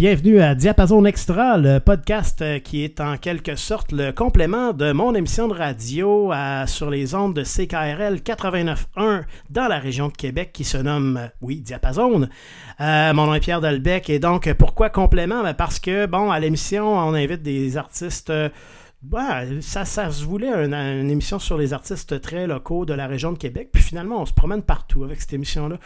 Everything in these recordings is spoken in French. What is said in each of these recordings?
Bienvenue à Diapason Extra, le podcast euh, qui est en quelque sorte le complément de mon émission de radio sur les ondes de CKRL 89.1 dans la région de Québec qui se nomme, euh, oui, Diapason. Euh, mon nom est Pierre Delbecq et donc pourquoi complément? Ben, parce que, bon, à l'émission, on invite des artistes... ça, ça se voulait une, émission sur les artistes très locaux de la région de Québec. Puis finalement, on se promène partout avec cette émission-là.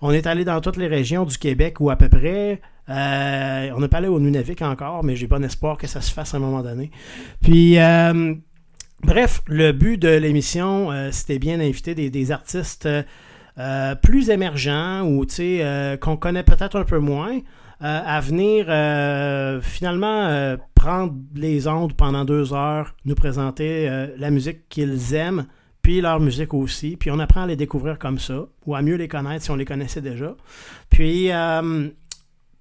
On est allé dans toutes les régions du Québec ou à peu près. Euh, on n'a pas au Nunavik encore, mais j'ai bon espoir que ça se fasse à un moment donné. Puis, euh, bref, le but de l'émission, euh, c'était bien d'inviter des, artistes plus émergents ou qu'on connaît peut-être un peu moins. À venir finalement prendre les ondes pendant deux heures, nous présenter la musique qu'ils aiment, puis leur musique aussi. Puis on apprend à les découvrir comme ça, ou à mieux les connaître si on les connaissait déjà. Puis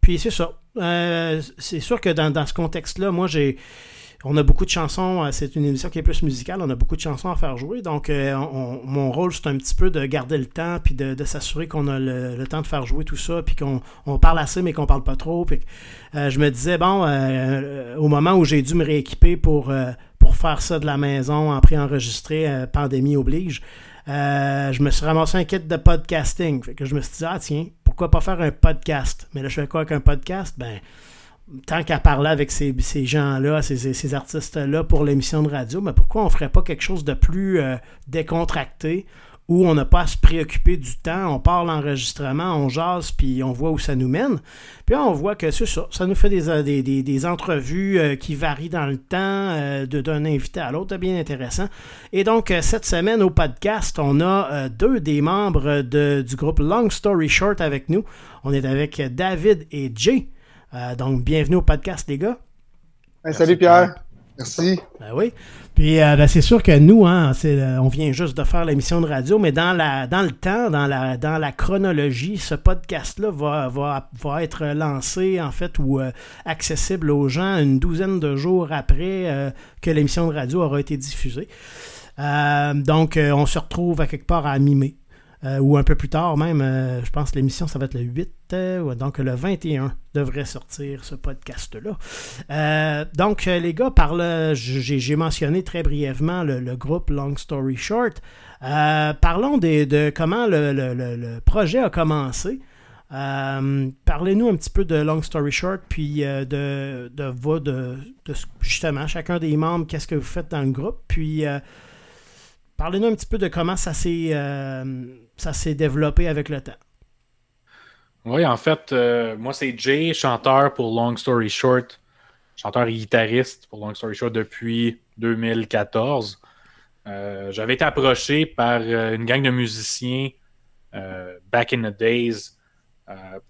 puis c'est ça. Euh, c'est sûr que dans, ce contexte-là, moi, j'ai. On a beaucoup de chansons, euh, c'est une émission qui est plus musicale, on a beaucoup de chansons à faire jouer. Donc, euh, mon rôle, c'est un petit peu de garder le temps, puis de, s'assurer qu'on a le, temps de faire jouer tout ça, puis qu'on parle assez, mais qu'on parle pas trop. Puis, je me disais, bon, au moment où j'ai dû me rééquiper pour, pour faire ça de la maison en pré-enregistré, pandémie oblige, je me suis ramassé un kit de podcasting. Fait que je me suis dit, ah tiens, pourquoi pas faire un podcast? Mais là, je fais quoi avec un podcast? Ben, tant qu'à parler avec ces, gens-là, ces, artistes-là pour l'émission de radio, mais pourquoi on ferait pas quelque chose de plus euh, décontracté où on n'a pas à se préoccuper du temps, on part l'enregistrement, on jase, puis on voit où ça nous mène. Puis on voit que ça, ça nous fait des, euh, des, entrevues euh, qui varient dans le temps, d'un invité à l'autre, bien intéressant. Et donc, cette semaine au podcast, on a deux des membres du groupe Long Story Short avec nous. On est avec David et Jay. Donc, bienvenue au podcast, les gars. salut Pierre. Merci. Ben oui. Puis euh, ben, c'est sûr que nous, hein, euh, on vient juste de faire l'émission de radio, mais dans, la, dans le temps, dans la, dans la chronologie, ce podcast-là va, va, va, être lancé, en fait, ou euh, accessible aux gens une douzaine de jours après que l'émission de radio aura été diffusée. donc, on se retrouve à quelque part à mi-mai. Euh, ou un peu plus tard même, euh, je pense que l'émission, ça va être le 8, euh, donc le 21 devrait sortir ce podcast-là. donc, les gars, j'ai mentionné très brièvement le, groupe Long Story Short. parlons de comment le, projet a commencé. Parlez-nous un petit peu de Long Story Short, puis de, de, de, justement chacun des membres, qu'est-ce que vous faites dans le groupe, puis Parlez-nous un petit peu de comment ça s'est euh, ça s'est développé avec le temps. Oui, en fait, euh, moi c'est Jay, chanteur pour Long Story Short, chanteur et guitariste pour Long Story Short depuis 2014. Euh, j'avais été approché par une gang de musiciens back in the days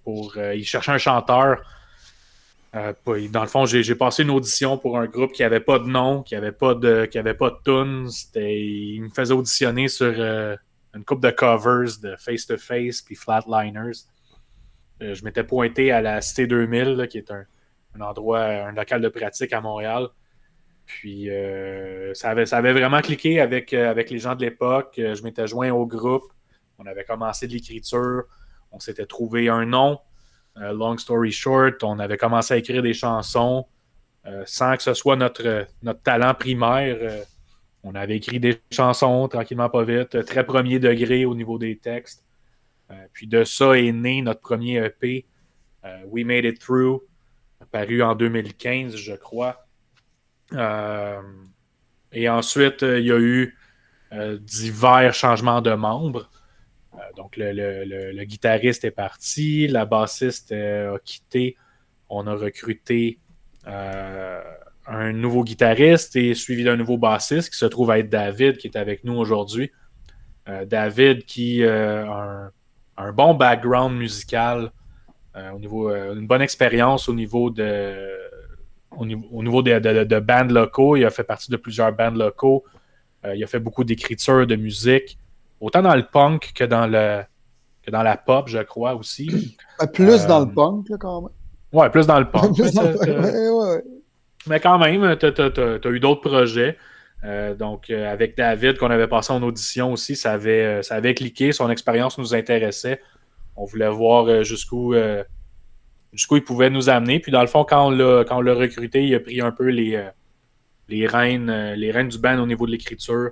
pour ils cherchaient un chanteur euh, dans le fond, j'ai passé une audition pour un groupe qui n'avait pas de nom, qui n'avait pas de qui avait pas de tunes. Il me faisait auditionner sur euh, une coupe de covers de Face to Face puis Flatliners. Euh, je m'étais pointé à la Cité 2000, qui est un, endroit, un local de pratique à Montréal. Puis ça, avait, ça avait vraiment cliqué avec, avec les gens de l'époque. Je m'étais joint au groupe. On avait commencé de l'écriture. On s'était trouvé un nom. Euh, long story short, on avait commencé à écrire des chansons euh, sans que ce soit notre, notre talent primaire. Euh, on avait écrit des chansons tranquillement, pas vite, très premier degré au niveau des textes. puis de ça est né notre premier EP, We Made It Through, paru en 2015, je crois. et ensuite, il y a eu divers changements de membres. Euh, donc, le, guitariste est parti, la bassiste euh, a quitté. On a recruté euh, un nouveau guitariste et suivi d'un nouveau bassiste qui se trouve être David, qui est avec nous aujourd'hui. David qui a un, bon background musical, au niveau, une bonne expérience au niveau de au niveau, de, bands locaux. Il a fait partie de plusieurs bands locaux. il a fait beaucoup d'écriture de musique autant dans le punk que dans le que dans la pop, je crois aussi. Plus dans le euh, punk, quand même. Ouais, plus dans le punk. mais, quand même, tu as, eu d'autres projets. Euh, donc, euh, avec David, qu'on avait passé en audition aussi, ça avait, ça avait cliqué. Son expérience nous intéressait. On voulait voir jusqu'où jusqu'où il pouvait nous amener. Puis dans le fond, quand on l'a recruté, il a pris un peu les, les, euh, les rênes du band au niveau de l'écriture,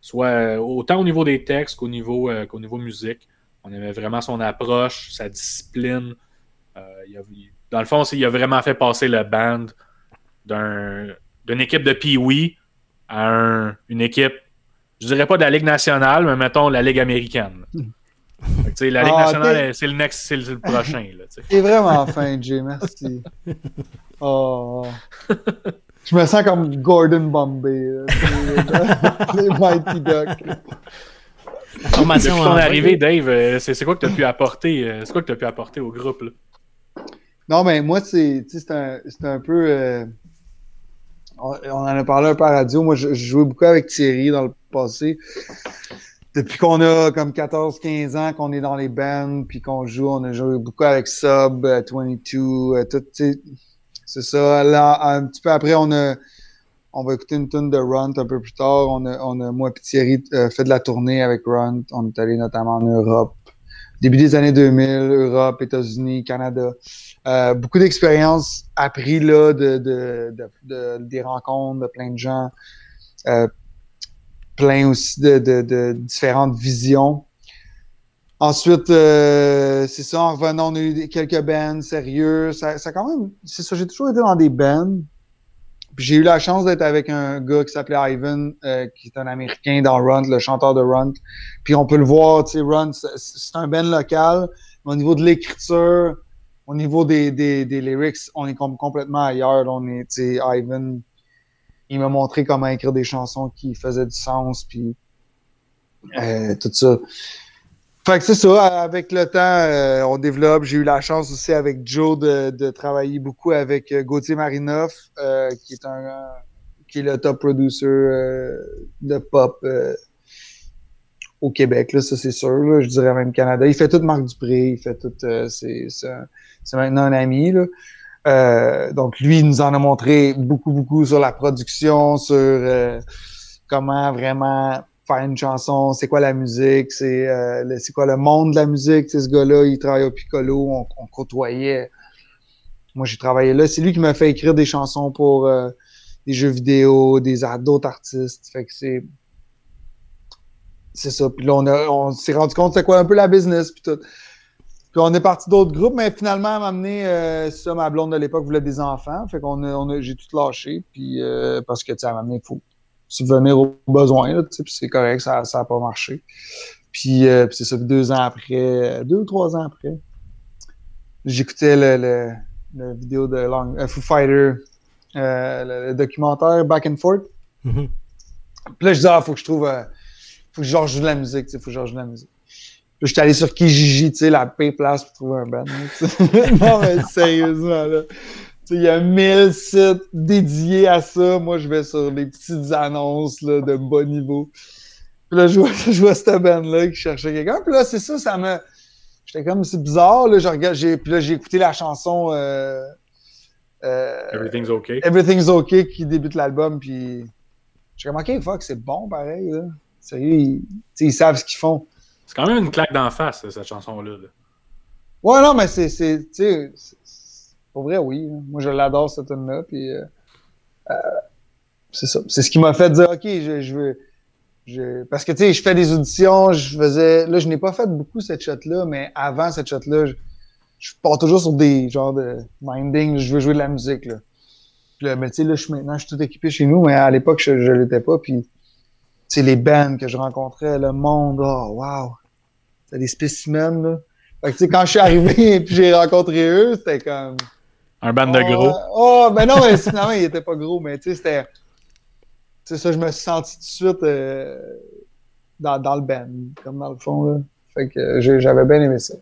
soit euh, autant au niveau des textes qu'au niveau, qu'au niveau musique. On aimait vraiment son approche, sa discipline. dans le fond, il a vraiment fait passer le band d'une équipe de Pee-Wee à une équipe, je dirais pas de la Ligue nationale, mais mettons la Ligue américaine. la Ligue ah, nationale, c'est le next, c'est le prochain. C'est vraiment fin, Jay, merci. Oh. Je me sens comme Gordon Bombay. les Mighty Ducks. Depuis ton arrivée, Dave, euh, c'est quoi que tu as pu apporter euh, C'est quoi que tu as pu apporter au groupe là? Non, mais moi, c'est un, un peu. Euh, on, en a parlé un peu à radio. Moi, je, jouais beaucoup avec Thierry dans le passé. Depuis qu'on a comme 14-15 ans qu'on est dans les bands, puis qu'on joue, on a joué beaucoup avec Sub, 22, tout, c'est ça. Là, un petit peu après, on a on va écouter une tune de Runt un peu plus tard. On a, on a moi et Thierry euh, fait de la tournée avec Runt. On est allé notamment en Europe. Début des années 2000, Europe, États-Unis, Canada. Euh, beaucoup d'expériences appris là, de, de, de, des rencontres de plein de gens. Euh, plein aussi de, différentes visions. Ensuite, euh, c'est ça, en revenant, on a eu quelques bands sérieux. Ça, ça quand même, c'est ça, j'ai toujours été dans des bands. Puis j'ai eu la chance d'être avec un gars qui s'appelait Ivan, euh, qui est un Américain dans Runt, le chanteur de Runt. Puis on peut le voir, tu sais, Runt, c'est un band local. Mais au niveau de l'écriture, au niveau des, des, des, lyrics, on est complètement ailleurs. on est, tu sais, Ivan, il m'a montré comment écrire des chansons qui faisaient du sens, puis euh, tout ça. Fait que c'est ça, avec le temps, euh, on développe. J'ai eu la chance aussi avec Joe de, de travailler beaucoup avec euh, Gauthier Marinoff, euh, qui est un qui est le top producer de pop au Québec, là, ça c'est sûr. je dirais même Canada. Il fait tout Marc Dupré, il fait tout. c'est, c'est, maintenant un ami. Là. donc lui, il nous en a montré beaucoup, beaucoup sur la production, sur comment vraiment faire une chanson, c'est quoi la musique, c'est euh, quoi le monde de la musique. ce gars-là, il travaille au Piccolo, on, côtoyait. Moi, j'ai travaillé là. C'est lui qui m'a fait écrire des chansons pour euh, des jeux vidéo, des d'autres artistes. Fait que c'est c'est ça. Puis là, on, on s'est rendu compte c'est quoi un peu la business puis tout. Puis on est parti d'autres groupes, mais finalement, à m'amener, euh, ça, ma blonde de l'époque voulait des enfants. Fait qu'on a, on a j'ai tout lâché. Puis euh, parce que, tu sais, à m'amener, il faut, subvenir aux besoins, puis c'est correct, ça n'a pas marché. Puis, euh, puis c'est ça, deux ans après, deux ou trois ans après, j'écoutais le, le, vidéo de Long, euh, Foo Fighter, euh, le, documentaire Back and Forth. Mm-hmm. Puis là, je disais, ah, faut que je trouve, faut que je joue de la musique, tu sais, faut que je joue de la musique. Puis j'étais allé sur Kijiji, tu sais, la paix place pour trouver un band. non, mais sérieusement, là il y a mille sites dédiés à ça. Moi, je vais sur les petites annonces là, de bas niveau. Puis là, je vois, je vois cette band-là qui cherchait quelqu'un. Puis là, c'est ça, ça me. J'étais comme, c'est bizarre. Là, je regarde, j'ai, puis là, j'ai écouté la chanson euh, euh, Everything's OK. Everything's OK qui débute l'album. Puis j'ai comme, OK, fuck, c'est bon pareil. Là. Sérieux, ils, ils savent ce qu'ils font. C'est quand même une claque d'en face, cette chanson-là. Ouais, non, mais c'est, c'est, pour vrai, oui. Moi, je l'adore, cette tune-là. Euh, euh, c'est ça. C'est ce qui m'a fait dire, OK, je, veux. Je... Parce que, tu sais, je fais des auditions, je faisais. Là, je n'ai pas fait beaucoup cette shot-là, mais avant cette shot-là, je... pars toujours sur des genres de minding, je veux jouer de la musique, là. Puis là, mais tu sais, là, je, maintenant, je suis tout équipé chez nous, mais à l'époque, je, ne l'étais pas. Puis, tu sais, les bands que je rencontrais, le monde, oh, wow! C'est des spécimens, là. Fait que, tu sais, quand je suis arrivé et puis j'ai rencontré eux, c'était comme. Un band de gros. Oh, ben non, mais finalement, il était pas gros, mais tu sais, c'était. Tu sais, ça, je me suis senti tout de suite euh, dans, dans, le band, comme dans le fond, là. Fait que j'avais bien aimé ça.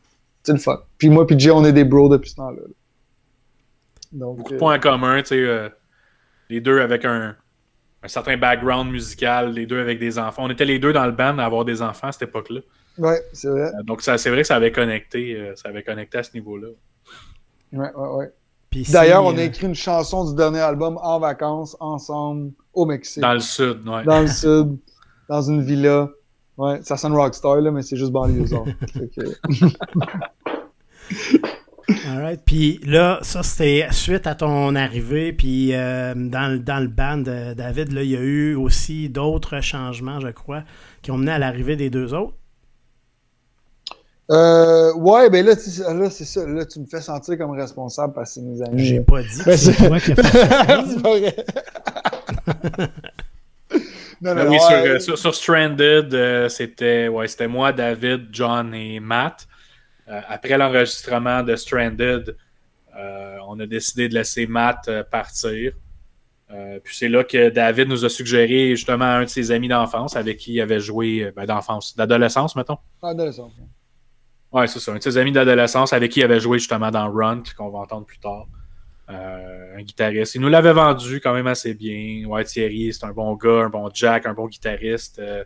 C'est le fun. Puis moi, puis Jay, on est des bros depuis ce temps-là. Donc, Beaucoup de points communs, tu sais. Euh, les deux avec un, un, certain background musical, les deux avec des enfants. On était les deux dans le band à avoir des enfants à cette époque-là. Ouais, c'est vrai. Euh, donc, c'est vrai que ça avait connecté, ça avait connecté à ce niveau-là. Ouais, ouais, ouais. D'ailleurs, on a euh, écrit une chanson du dernier album en vacances, ensemble, au Mexique. Dans le sud, ouais. Dans le sud, dans une villa. Ouais, ça sonne rockstar, là, mais c'est juste banlieusard. Alright. Puis là, ça, c'était suite à ton arrivée. Puis euh, dans, le- dans le band, de David, là, il y a eu aussi d'autres changements, je crois, qui ont mené à l'arrivée des deux autres. Euh, ouais, ben là, là, c'est ça. Là, tu me fais sentir comme responsable parce que c'est mes amis. J'ai pas dit que Ben, c'est toi qui as fait ça. c'est pas vrai. non, Ben non, oui, ouais. sur, euh, sur- sur Stranded, euh, c'était ouais, c'était moi, David, John et Matt. Euh, après l'enregistrement de Stranded, euh, on a décidé de laisser Matt euh, partir. Euh, puis c'est là que David nous a suggéré justement un de ses amis d'enfance avec qui il avait joué, ben, d'enfance, d'adolescence, mettons. Ah, adolescent. Ouais, c'est ça. Un de ses amis d'adolescence avec qui il avait joué justement dans Runt, qu'on va entendre plus tard. Euh, un guitariste. Il nous l'avait vendu quand même assez bien. Ouais, Thierry, c'est un bon gars, un bon Jack, un bon guitariste. Euh,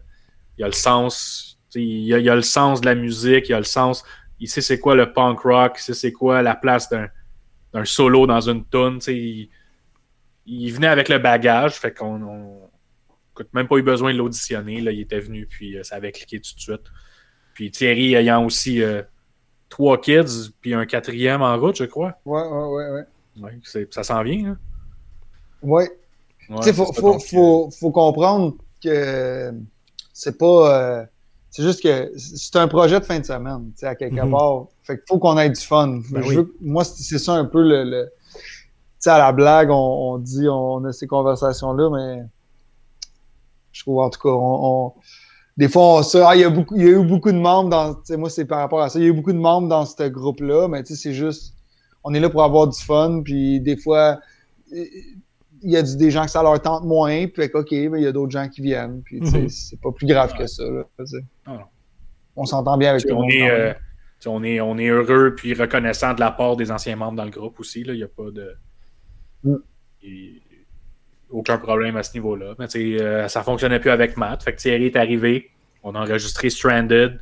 il a le sens. Il a, il a le sens de la musique, il a le sens. Il sait c'est quoi le punk rock, il sait c'est quoi la place d'un solo dans une tune. Il, il venait avec le bagage, fait qu'on on, écoute, même pas eu besoin de l'auditionner. Il était venu, puis euh, ça avait cliqué tout de suite. Puis Thierry ayant aussi euh, trois kids, puis un quatrième en route, je crois. Ouais, ouais, ouais, ouais. Ouais, c'est- ça s'en vient. Hein? Ouais. Ouais, tu sais, faut, ça, faut, donc, faut, faut comprendre que c'est pas. euh, c'est juste que c'est un projet de fin de semaine, tu sais, à quelque Mhm. part. Fait qu'il faut qu'on ait du fun. Ben Je oui. veux que- moi, c'est c'est ça un peu le. le- tu sais, à la blague, on, on dit, on a ces conversations-là, mais je trouve en tout cas, on. on- des fois, on, ça, ah, il, y a beaucoup, il y a eu beaucoup de membres dans. tu sais, Moi, c'est par rapport à ça. Il y a eu beaucoup de membres dans ce groupe-là, mais tu sais, c'est juste. On est là pour avoir du fun, puis des fois, il y a du- des gens que ça leur tente moins, puis OK, mais il y a d'autres gens qui viennent, puis Mhm. c'est pas plus grave que ça. là. Ah. On s'entend bien avec tout le on, monde. est, euh, on, est, on est heureux puis reconnaissant de la part des anciens membres dans le groupe aussi. là. Il n'y a pas de. Mm. Aucun problème à ce niveau-là. Mais euh, ça fonctionnait plus avec Matt. Fait que Thierry est arrivé. On a enregistré Stranded.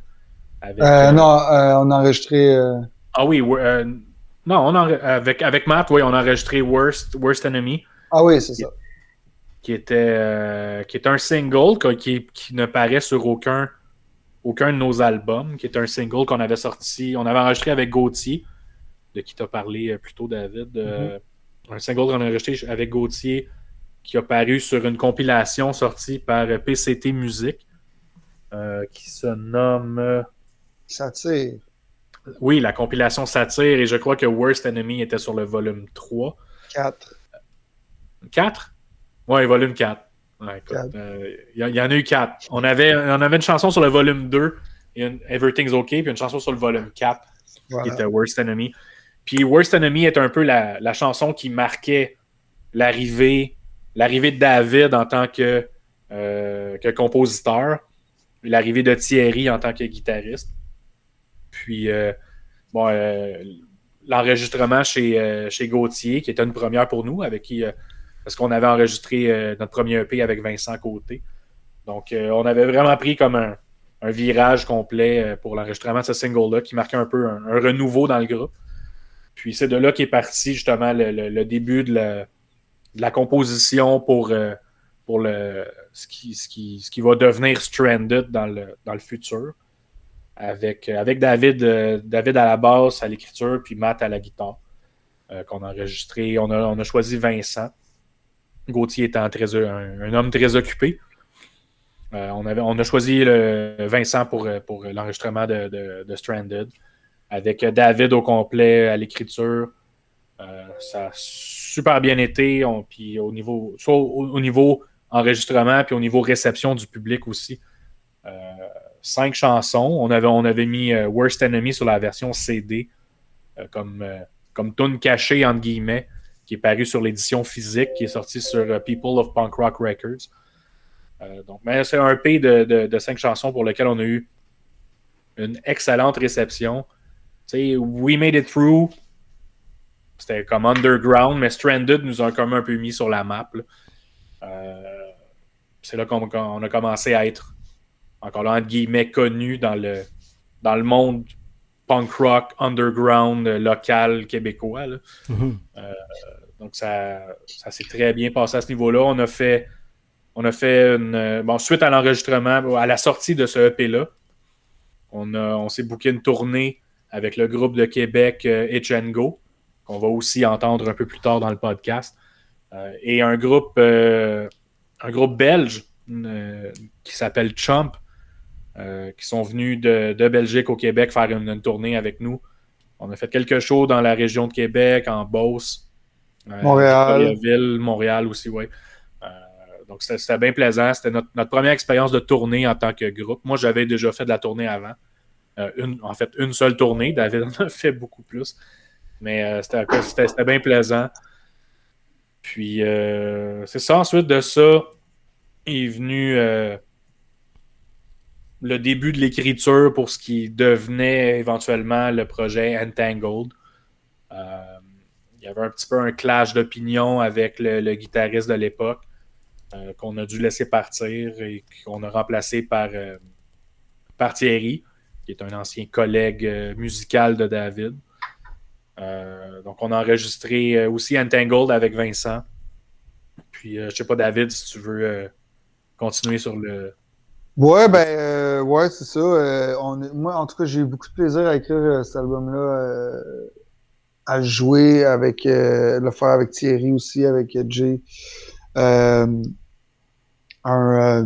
Avec, Euh, non, on a enregistré. Ah oui, non, on a, avec, avec Matt, oui, on a enregistré Worst, Worst Enemy. Ah oui, c'est ça. qui était, euh, qui est un single qui, qui ne paraît sur aucun, aucun de nos albums, qui est un single qu'on avait sorti, on avait enregistré avec Gauthier, de qui t'as parlé euh, plus tôt, David. euh, Un single qu'on a enregistré avec Gauthier qui a paru sur une compilation sortie par PCT Musique, euh, qui se nomme. euh, Ça tire. oui, la compilation Satire, et je crois que Worst Enemy était sur le volume 3. 4. 4? Ouais, volume 4. Ouais, écoute, Quatre. euh, Il y, il y en a eu 4. On avait, on avait une chanson sur le volume 2, et une- Everything's OK, puis une chanson sur le volume 4, qui était Worst Enemy. Puis Worst Enemy est un peu la, la chanson qui marquait l'arrivée l'arrivée de David en tant que, euh, que compositeur, l'arrivée de Thierry en tant que guitariste. Puis, euh, euh, l'enregistrement chez, chez Gauthier, qui était une première pour nous, avec qui, parce qu'on avait enregistré notre premier EP avec Vincent Côté. Donc, on avait vraiment pris comme un, virage complet pour l'enregistrement de ce single-là, qui marquait un peu un, renouveau dans le groupe. Puis, c'est de là qu'est parti justement le début de la, de la composition pour, euh, le, ce, qui, va devenir Stranded dans le, futur. Avec, euh, David, euh, David à la basse, à l'écriture, puis Matt à la guitare, qu'on a enregistré. On a, on a choisi Vincent. Gauthier étant un, homme très occupé. On, a choisi le, Vincent pour, l'enregistrement de, de, de Stranded. Avec David au complet à l'écriture. Ça super bien été. Puis au niveau, soit au, au niveau enregistrement, puis au niveau réception du public aussi. Euh, cinq chansons. On avait, mis euh, Worst Enemy sur la version CD euh, comme, comme tune cachée, entre guillemets, qui est paru sur l'édition physique, qui est sortie sur People of Punk Rock Records. Mais c'est un EP de, cinq chansons pour lequel on a eu une excellente réception. Tu sais, We Made It Through, c'était comme underground, mais Stranded nous a comme un peu mis sur la map. Euh, c'est là qu'on on a commencé à être encore là, entre guillemets, connu dans le, dans le monde punk rock, underground, local, québécois. Mm -hmm. euh, donc, ça, ça s'est très bien passé à ce niveau-là. On a fait, on a fait une. Bon, suite à l'enregistrement, à la sortie de ce EP-là, on, on s'est booké une tournée avec le groupe de Québec Itch Go, qu'on va aussi entendre un peu plus tard dans le podcast. et un groupe, un groupe belge qui s'appelle Chump, qui sont venus de, Belgique au Québec faire une, tournée avec nous. On a fait quelque chose dans la région de Québec, en Beauce, Montréal. Montréal aussi, oui. Donc, c'était bien plaisant. C'était notre, première expérience de tournée en tant que groupe. Moi, j'avais déjà fait de la tournée avant. Euh, en fait, une seule tournée. David en a fait beaucoup plus. Mais euh, c'était bien plaisant. Puis, euh, c'est ça. Ensuite de ça, est venu le début de l'écriture pour ce qui devenait éventuellement le projet Entangled. il y avait un petit peu un clash d'opinion avec le guitariste de l'époque. Euh, qu'on a dû laisser partir et qu'on a remplacé par, euh, par Thierry, qui est un ancien collègue euh, musical de David. Donc, on a enregistré aussi Entangled avec Vincent. Puis, je sais pas, David, si tu veux continuer sur le. Ouais, ben, ouais, c'est ça. moi, en tout cas, j'ai eu beaucoup de plaisir à écrire cet album-là, à jouer avec, le faire avec Thierry aussi, avec Jay. Euh, un, euh,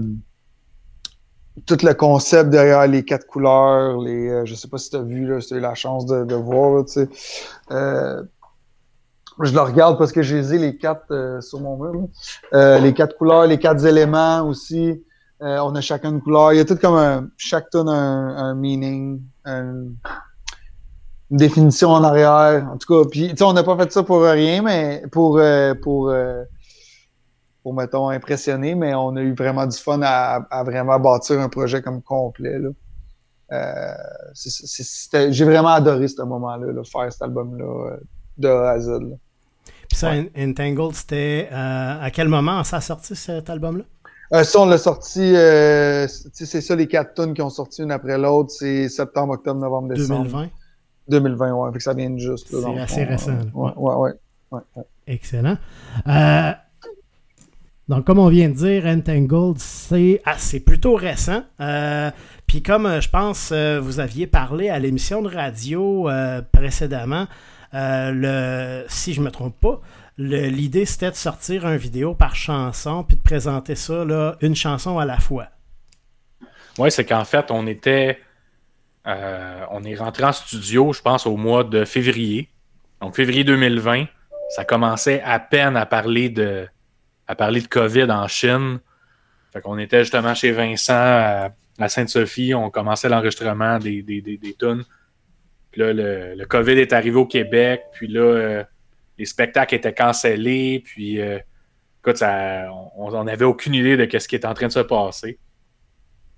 tout le concept derrière les quatre couleurs, les, euh, je sais pas si tu as vu, si tu as eu la chance de, voir, je le regarde parce que j'ai les quatre sur mon mur. les quatre couleurs, les quatre éléments aussi. on a chacun une couleur. Il y a tout comme un, chaque tonne un, un meaning, une définition en arrière. En tout cas, puis on n'a pas fait ça pour rien, mais pour, pour pour, mettons, impressionner, mais on a eu vraiment du fun à, vraiment bâtir un projet comme complet. Euh, j'ai vraiment adoré ce moment-là, faire cet album-là de A à Z. Puis ça, Entangled, c'était euh, à quel moment ça a sorti cet album-là? Euh, ça, on l'a sorti, c'est ça, les quatre tonnes qui ont sorti une après l'autre, c'est septembre, octobre, novembre, décembre. 2020? 2020, ouais, fait que ça vient juste. C'est assez récent. Ouais, ouais, ouais, Excellent. Donc, comme on vient de dire, Entangled, c'est ah, plutôt récent. Euh, puis comme euh, je pense euh, vous aviez parlé à l'émission de radio précédemment, le, si je me trompe pas, l'idée c'était de sortir un vidéo par chanson puis de présenter ça là, une chanson à la fois. Oui, c'est qu'en fait, on était. on est rentré en studio, je pense, au mois de février. Donc, février 2020, ça commençait à peine à parler de, à parler de COVID en Chine. Fait qu'on était justement chez Vincent à, Sainte-Sophie, on commençait l'enregistrement des, des, des, tunes. Puis là, le, COVID est arrivé au Québec, puis là, euh, les spectacles étaient cancellés, puis euh, écoute, ça, on n'avait aucune idée de ce qui était en train de se passer.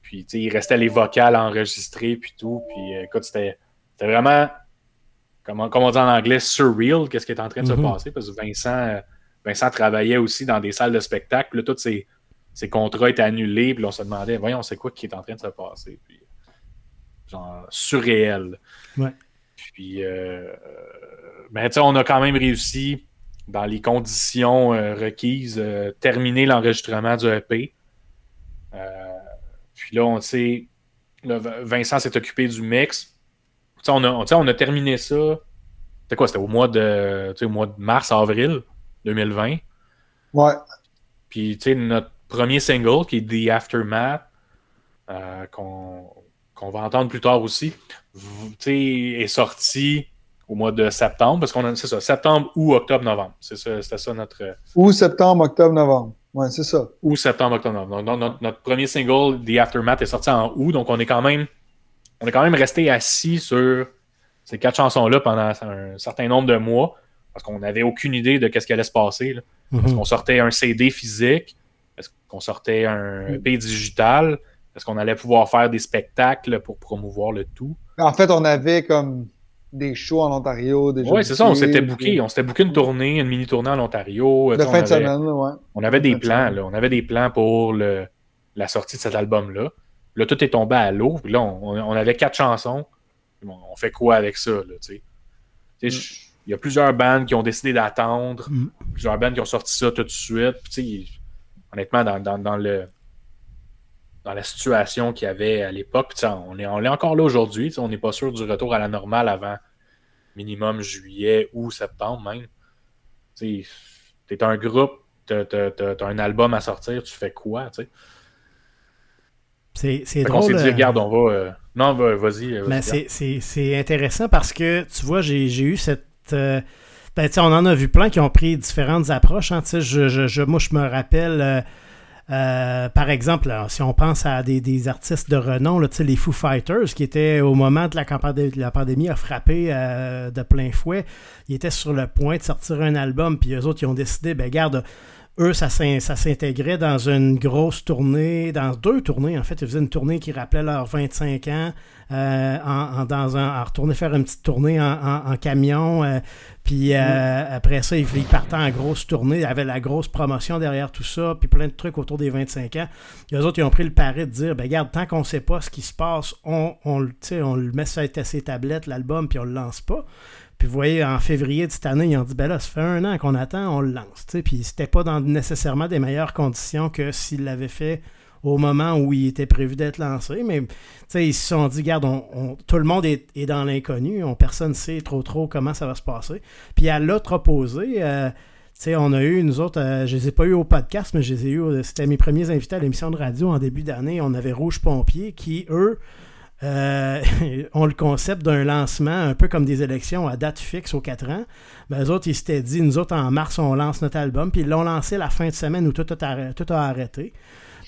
Puis, il restait les vocales enregistrées, puis tout. Puis, euh, écoute, c'était vraiment, comme, on dit en anglais, surreal, qu'est-ce qui est en train de se mm-hmm. passer, parce que Vincent Vincent travaillait aussi dans des salles de spectacle. Là, tous ses, contrats étaient annulés. Puis on se demandait, voyons, c'est quoi qui est en train de se passer? Puis, genre, surréel. Ouais. Puis, euh, ben, on a quand même réussi, dans les conditions euh, requises, euh, terminer l'enregistrement du EP. Puis là, on sait, Vincent s'est occupé du mix. on a, on a terminé ça. C'était quoi? C'était au mois de, au mois de mars, avril. 2020. Ouais. Puis, tu sais, notre premier single, qui est The Aftermath, euh, qu'on va entendre plus tard aussi, est sorti au mois de septembre, parce qu'on a, c'est ça, septembre ou octobre, novembre. C'est ça, c'était ça notre. Ou septembre, octobre, novembre. Ouais, c'est ça. Ou septembre, octobre, novembre. Donc, notre, premier single, The Aftermath, est sorti en août, donc on est quand même, on est quand même resté assis sur ces quatre chansons-là pendant un certain nombre de mois parce qu'on n'avait aucune idée de ce qui allait se passer. Est-ce mhm. qu'on sortait un CD physique? Est-ce qu'on sortait un EP digital? Est-ce qu'on allait pouvoir faire des spectacles pour promouvoir le tout? En fait, on avait comme des shows en Ontario. Oui, c'est ça, on s'était booké. On s'était booké une tournée, une mini-tournée en Ontario. De fin de semaine, oui. On avait des plans, là. On avait des plans pour le, la sortie de cet album-là. Là, tout est tombé à l'eau. Là, on, avait quatre chansons. On fait quoi avec ça, là, tu sais? Mm il y a plusieurs bandes qui ont décidé d'attendre, mm. plusieurs bandes qui ont sorti ça tout de suite. honnêtement, dans, le dans la situation qu'il y avait à l'époque. On est, on est encore là aujourd'hui. On n'est pas sûr du retour à la normale avant minimum juillet ou septembre même. Tu es un groupe, tu as, un album à sortir, tu fais quoi? C'est drôle. On s'est dit, euh, regarde, on va. Euh, non, vas-y. mais c'est intéressant parce que, tu vois, j'ai eu cette. Euh, ben, on en a vu plein qui ont pris différentes approches. Hein, je, moi, je me rappelle. Euh, par exemple, si on pense à des, artistes de renom, les Foo Fighters, qui étaient au moment de la, pandémie, a frappé euh, de plein fouet, ils étaient sur le point de sortir un album, puis eux autres, ils ont décidé, ben garde, eux, ça s'intégrait dans une grosse tournée, dans deux tournées, en fait. Ils faisaient une tournée qui rappelait leurs 25 ans, euh, en, dans un, en faire une petite tournée en, camion. Euh, puis euh, mm. après ça, ils, partaient en grosse tournée. Il y avait la grosse promotion derrière tout ça, puis plein de trucs autour des 25 ans. Les autres, ils ont pris le pari de dire, ben regarde, tant qu'on sait pas ce qui se passe, on, on, on le met sur ses tablettes, l'album, puis on le lance pas. Puis vous voyez, en février de cette année, ils ont dit ben là, ça fait un an qu'on attend, on le lance. Puis c'était pas dans nécessairement des meilleures conditions que s'il l'avait fait au moment où il était prévu d'être lancé. Mais ils se sont dit, regarde, on, tout le monde est, dans l'inconnu, personne ne sait trop trop comment ça va se passer. Puis à l'autre opposé, euh, on a eu, nous autres, euh, je les ai pas eu au podcast, mais je les ai eu, c'était mes premiers invités à l'émission de radio en début d'année. On avait Rouge Pompier qui, eux, euh, ont le concept d'un lancement un peu comme des élections à date fixe aux 4 ans. Ben, eux autres, ils s'étaient dit, nous autres, en mars, on lance notre album. Puis ils l'ont lancé la fin de semaine où tout a, tout a arrêté.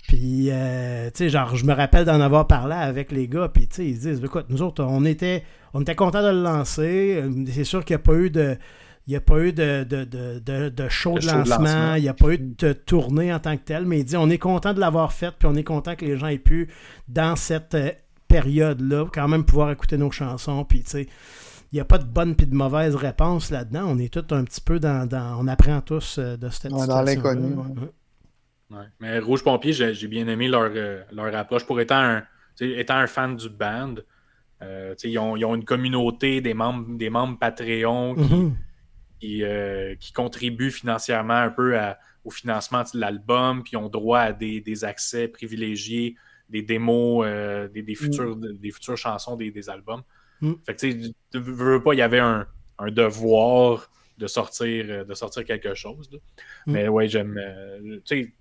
Puis, euh, tu sais, genre, je me rappelle d'en avoir parlé avec les gars. Puis, tu sais, ils disent, écoute, nous autres, on était, on était contents de le lancer. C'est sûr qu'il n'y a pas eu de. Il n'y a pas eu de, de, de, de, show, de, lancement, il n'y a pas eu de tournée en tant que tel, mais il dit on est content de l'avoir fait, puis on est content que les gens aient pu, dans cette euh, période-là, quand même pouvoir écouter nos chansons. Puis, tu sais, il n'y a pas de bonne puis de mauvaise réponse là-dedans. On est tous un petit peu dans. on apprend tous euh, de cette Dans l'inconnu. Mais Rouge Pompier, j'ai bien aimé leur, euh, leur approche. Pour étant un, étant un fan du band, euh, ils, ont, ils, ont, une communauté des membres, des membres Patreon qui, mm-hmm. qui, qui, contribuent financièrement un peu au financement de l'album, puis ont droit à des, des accès privilégiés des démos, euh, des, des, mm. futures, des futures chansons des, des albums. Mm. Fait que tu veux pas, il y avait un, un, devoir de sortir, euh, de sortir quelque chose. Mm. Mais ouais, j'aime. Euh, tu sais,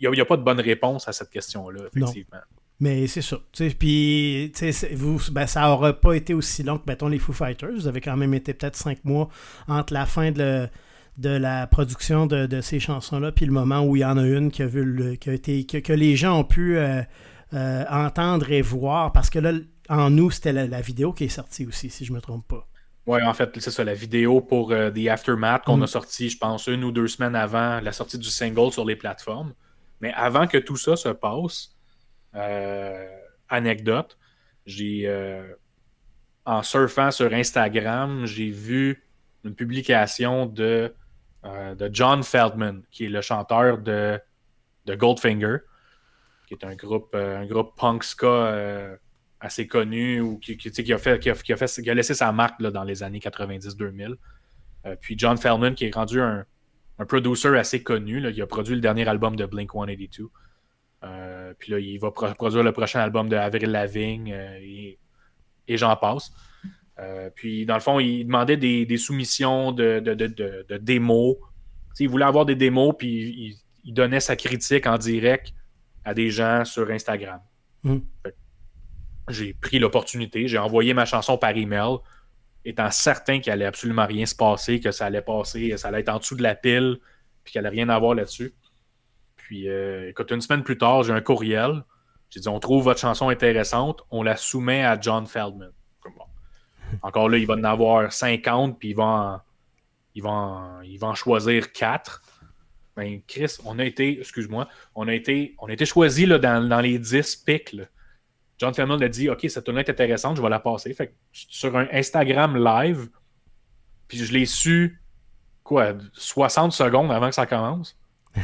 il n'y a, pas de bonne réponse à cette question-là, effectivement. Mais c'est ça. Puis, vous, ben, ça n'aurait pas été aussi long que, mettons, les Foo Fighters. Vous avez quand même été peut-être cinq mois entre la fin de, de la production de, de ces chansons-là, puis le moment où il y en a une qui a vu le, qui a été, que, les gens ont pu euh, entendre et voir, parce que là, en nous, c'était la, vidéo qui est sortie aussi, si je ne me trompe pas. Oui, en fait, c'est ça, la vidéo pour euh, The Aftermath qu'on mm. a sorti, je pense, une ou deux semaines avant la sortie du single sur les plateformes. Mais avant que tout ça se passe, euh, anecdote, j'ai en surfant sur Instagram, j'ai vu une publication de, de John Feldman, qui est le chanteur de, de Goldfinger qui est un groupe, euh, un groupe punk ska euh, assez connu ou qui, a fait, qui, a, qui a laissé sa marque là, dans les années 90-2000. Euh, puis John Feldman, qui est rendu un, un producer assez connu, là, il a produit le dernier album de Blink 182. puis là, il va produire le prochain album de Avril Lavigne et, j'en passe. puis dans le fond, il demandait des, soumissions de, de, de, démos. il voulait avoir des démos, puis il, donnait sa critique en direct à des gens sur Instagram. Hmm. J'ai pris l'opportunité, j'ai envoyé ma chanson par email, étant certain qu'il allait absolument rien se passer, que ça allait passer, ça allait être en dessous de la pile, puis qu'il allait rien avoir là-dessus. Puis, euh, écoute, une semaine plus tard, j'ai un courriel. J'ai dit, on trouve votre chanson intéressante, on la soumet à John Feldman. Encore là, il va en avoir 50, puis il va en, il va il va en choisir 4 ben, Chris, on a été, excuse-moi, on a été, on a été choisi là, dans, les 10 pics. John Feldman a dit Ok, cette tournée est intéressante, je vais la passer. Fait sur un Instagram live, puis je l'ai su, quoi, 60 secondes avant que ça commence.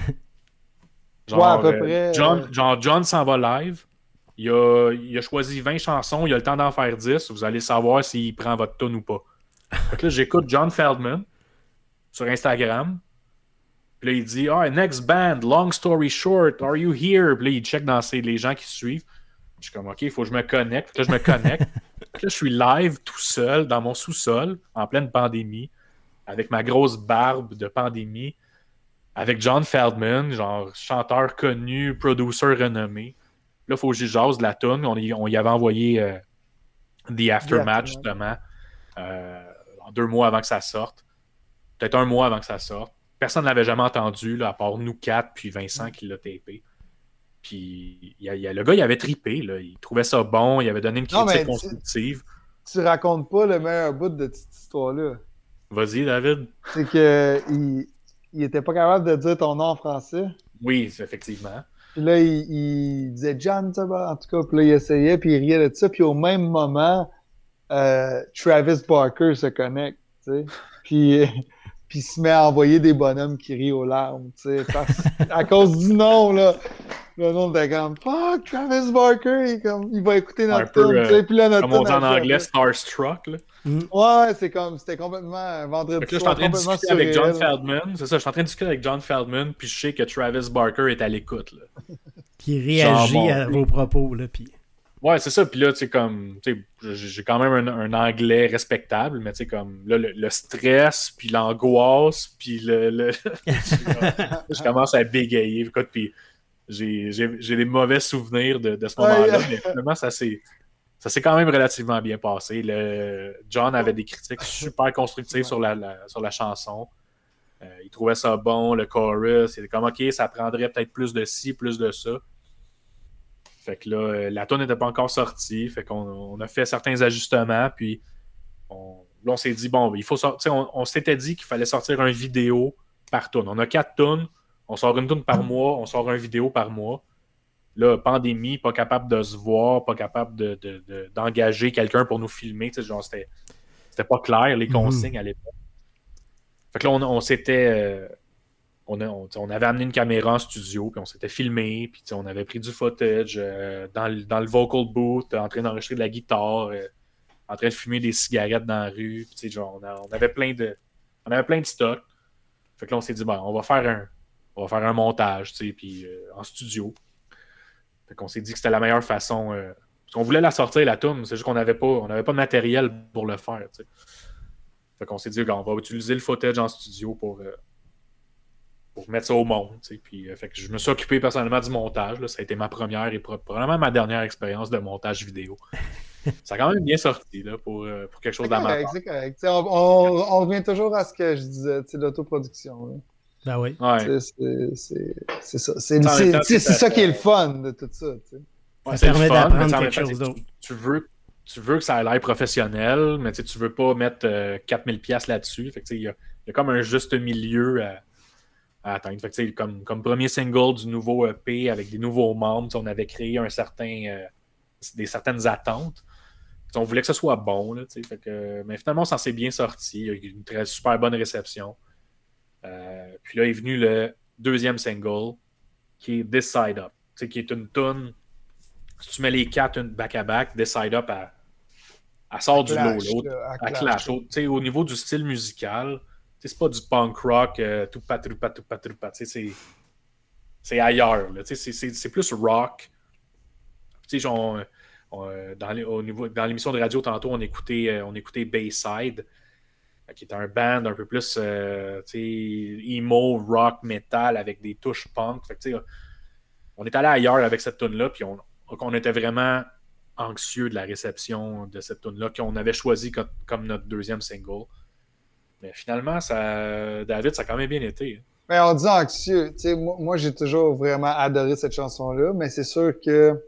Genre, à peu près. John, genre, John s'en va live. Il a, il a, choisi 20 chansons, il a le temps d'en faire 10. Vous allez savoir s'il prend votre tune ou pas. Fait là, j'écoute John Feldman sur Instagram. Puis là, il dit Ah, next band, long story short, are you here? Puis là, il check dans les gens qui suivent. Je suis comme OK, il faut que je me connecte. Puis là, je me connecte. puis là, je suis live tout seul dans mon sous-sol, en pleine pandémie, avec ma grosse barbe de pandémie, avec John Feldman, genre chanteur connu, producer renommé. Là, il faut que jase de la tune. On, y- on y avait envoyé euh, The Aftermath, justement, euh, en deux mois avant que ça sorte. Peut-être un mois avant que ça sorte. Personne ne l'avait jamais entendu, là, à part nous quatre, puis Vincent qui l'a tapé. Puis y a- il y a- le gars, il avait tripé. Là. Il trouvait ça bon, il avait donné une critique constructive. Tu racontes pas le meilleur bout de cette histoire-là. Vas-y, David. C'est que il, il était pas capable de dire ton nom en français. Oui, effectivement. Puis là, il, il disait John? En tout cas, puis là, il essayait, puis il riait de ça. Puis au même moment, euh, Travis Barker se connecte, tu sais. Puis, puis il se met à envoyer des bonhommes qui rient aux larmes, tu sais. parce- à cause du nom, là. Le nom était comme Fuck, Travis Barker, il, est comme, il va écouter notre tune, tu sais. Puis là, notre Comme on dit en anglais, Starstruck. Là. Ouais, c'est comme, c'était complètement vendredi là, je suis en soir, train de discuter avec John. Feldman. C'est ça, je suis en train de discuter avec John Feldman, puis je sais que Travis Barker est à l'écoute. là. Qui réagit Genre, bon, à vos propos, là, puis... Ouais, c'est ça. Puis là, tu sais, comme, tu sais, j'ai quand même un, un anglais respectable, mais tu sais, comme, là, le, le stress, puis l'angoisse, puis le. le- je commence à bégayer, écoute, puis j'ai des mauvais souvenirs de, de ce moment-là, Ouais. mais finalement, ça s'est. Ça s'est quand même relativement bien passé. Le, John avait des critiques super constructives sur la, la- sur la chanson. Euh, il trouvait ça bon, le chorus. Il était comme, OK, ça prendrait peut-être plus de ci, plus de ça. Fait que là, euh, la tune n'était pas encore sortie. Fait qu'on on a fait certains ajustements. Puis on, là, on s'est dit, bon, il faut sortir. On, on s'était dit qu'il fallait sortir un vidéo par tune. On a quatre tunes. On sort une tune par mois. On sort un vidéo par mois. Là, pandémie, pas capable de se voir, pas capable de- de- de- d'engager quelqu'un pour nous filmer. Genre, c'était, pas clair, les consignes à l'époque. Fait que là, on, on s'était. euh, on, avait amené une caméra en studio, puis on s'était filmé, puis on avait pris du footage euh, dans, le, vocal booth, en train d'enregistrer de la guitare, euh, en train de fumer des cigarettes dans la rue. Puis, on, avait plein de. On avait plein de stock. Fait que là, on s'est dit, on va faire un. On va faire un montage, puis euh, en studio. Fait qu'on s'est dit que c'était la meilleure façon. parce qu'on voulait la sortir, la tune, c'est juste qu'on n'avait pas, pas de matériel pour le faire. Fait qu'on s'est dit, on va utiliser le footage en studio pour, pour mettre ça au monde. Puis, euh, fait que je me suis occupé personnellement du montage. là. Ça a été ma première et pro- probablement ma dernière expérience de montage vidéo. ça a quand même bien sorti là, pour, euh, pour quelque chose C'est correct, d'amateur. c'est correct. On, on- on revient toujours à ce que je disais, l'autoproduction. là. Ben oui. Ouais. C'est c'est- c'est ça. C'est ça qui est le fun de tout ça. Ouais, Ça permet fun, d'apprendre quelque temps, chose tu- d'autre. Tu, veux, tu veux que ça ait l'air professionnel, mais tu tu veux pas mettre euh, 4000 pièces là-dessus. Il y y a comme un juste milieu à, à atteindre. Fait que, comme, comme premier single du nouveau EP avec des nouveaux membres, on avait créé un certain, euh, des certaines attentes. On voulait que ce soit bon. Là, tu sais, fait que, mais finalement, ça s'est bien sorti. Il y a eu une très, super bonne réception. Euh, puis là est venu le deuxième single qui est This Side Up, qui est une tune si tu mets les quatre une back-à-back, Decide Up, elle, elle sort du lot. Clash, là, à clash. clash. Au, niveau du style musical, c'est pas du punk rock, euh, tout pat, tout pat, tout pat, c'est- c'est ailleurs. C'est c'est- plus rock. Euh, on- dans au niveau- dans l'émission de radio, tantôt, on écoutait, euh, on écoutait Bayside, euh, qui est un band un peu plus euh, emo, rock, metal, avec des touches punk. Fait on est allé ailleurs avec cette tune là puis on, on était vraiment anxieux de la réception de cette tune là qu'on avait choisi comme, comme notre deuxième single. Mais finalement, ça, David, ça a quand même bien été. Mais on dit anxieux. Moi, moi, j'ai toujours vraiment adoré cette chanson-là, mais c'est sûr que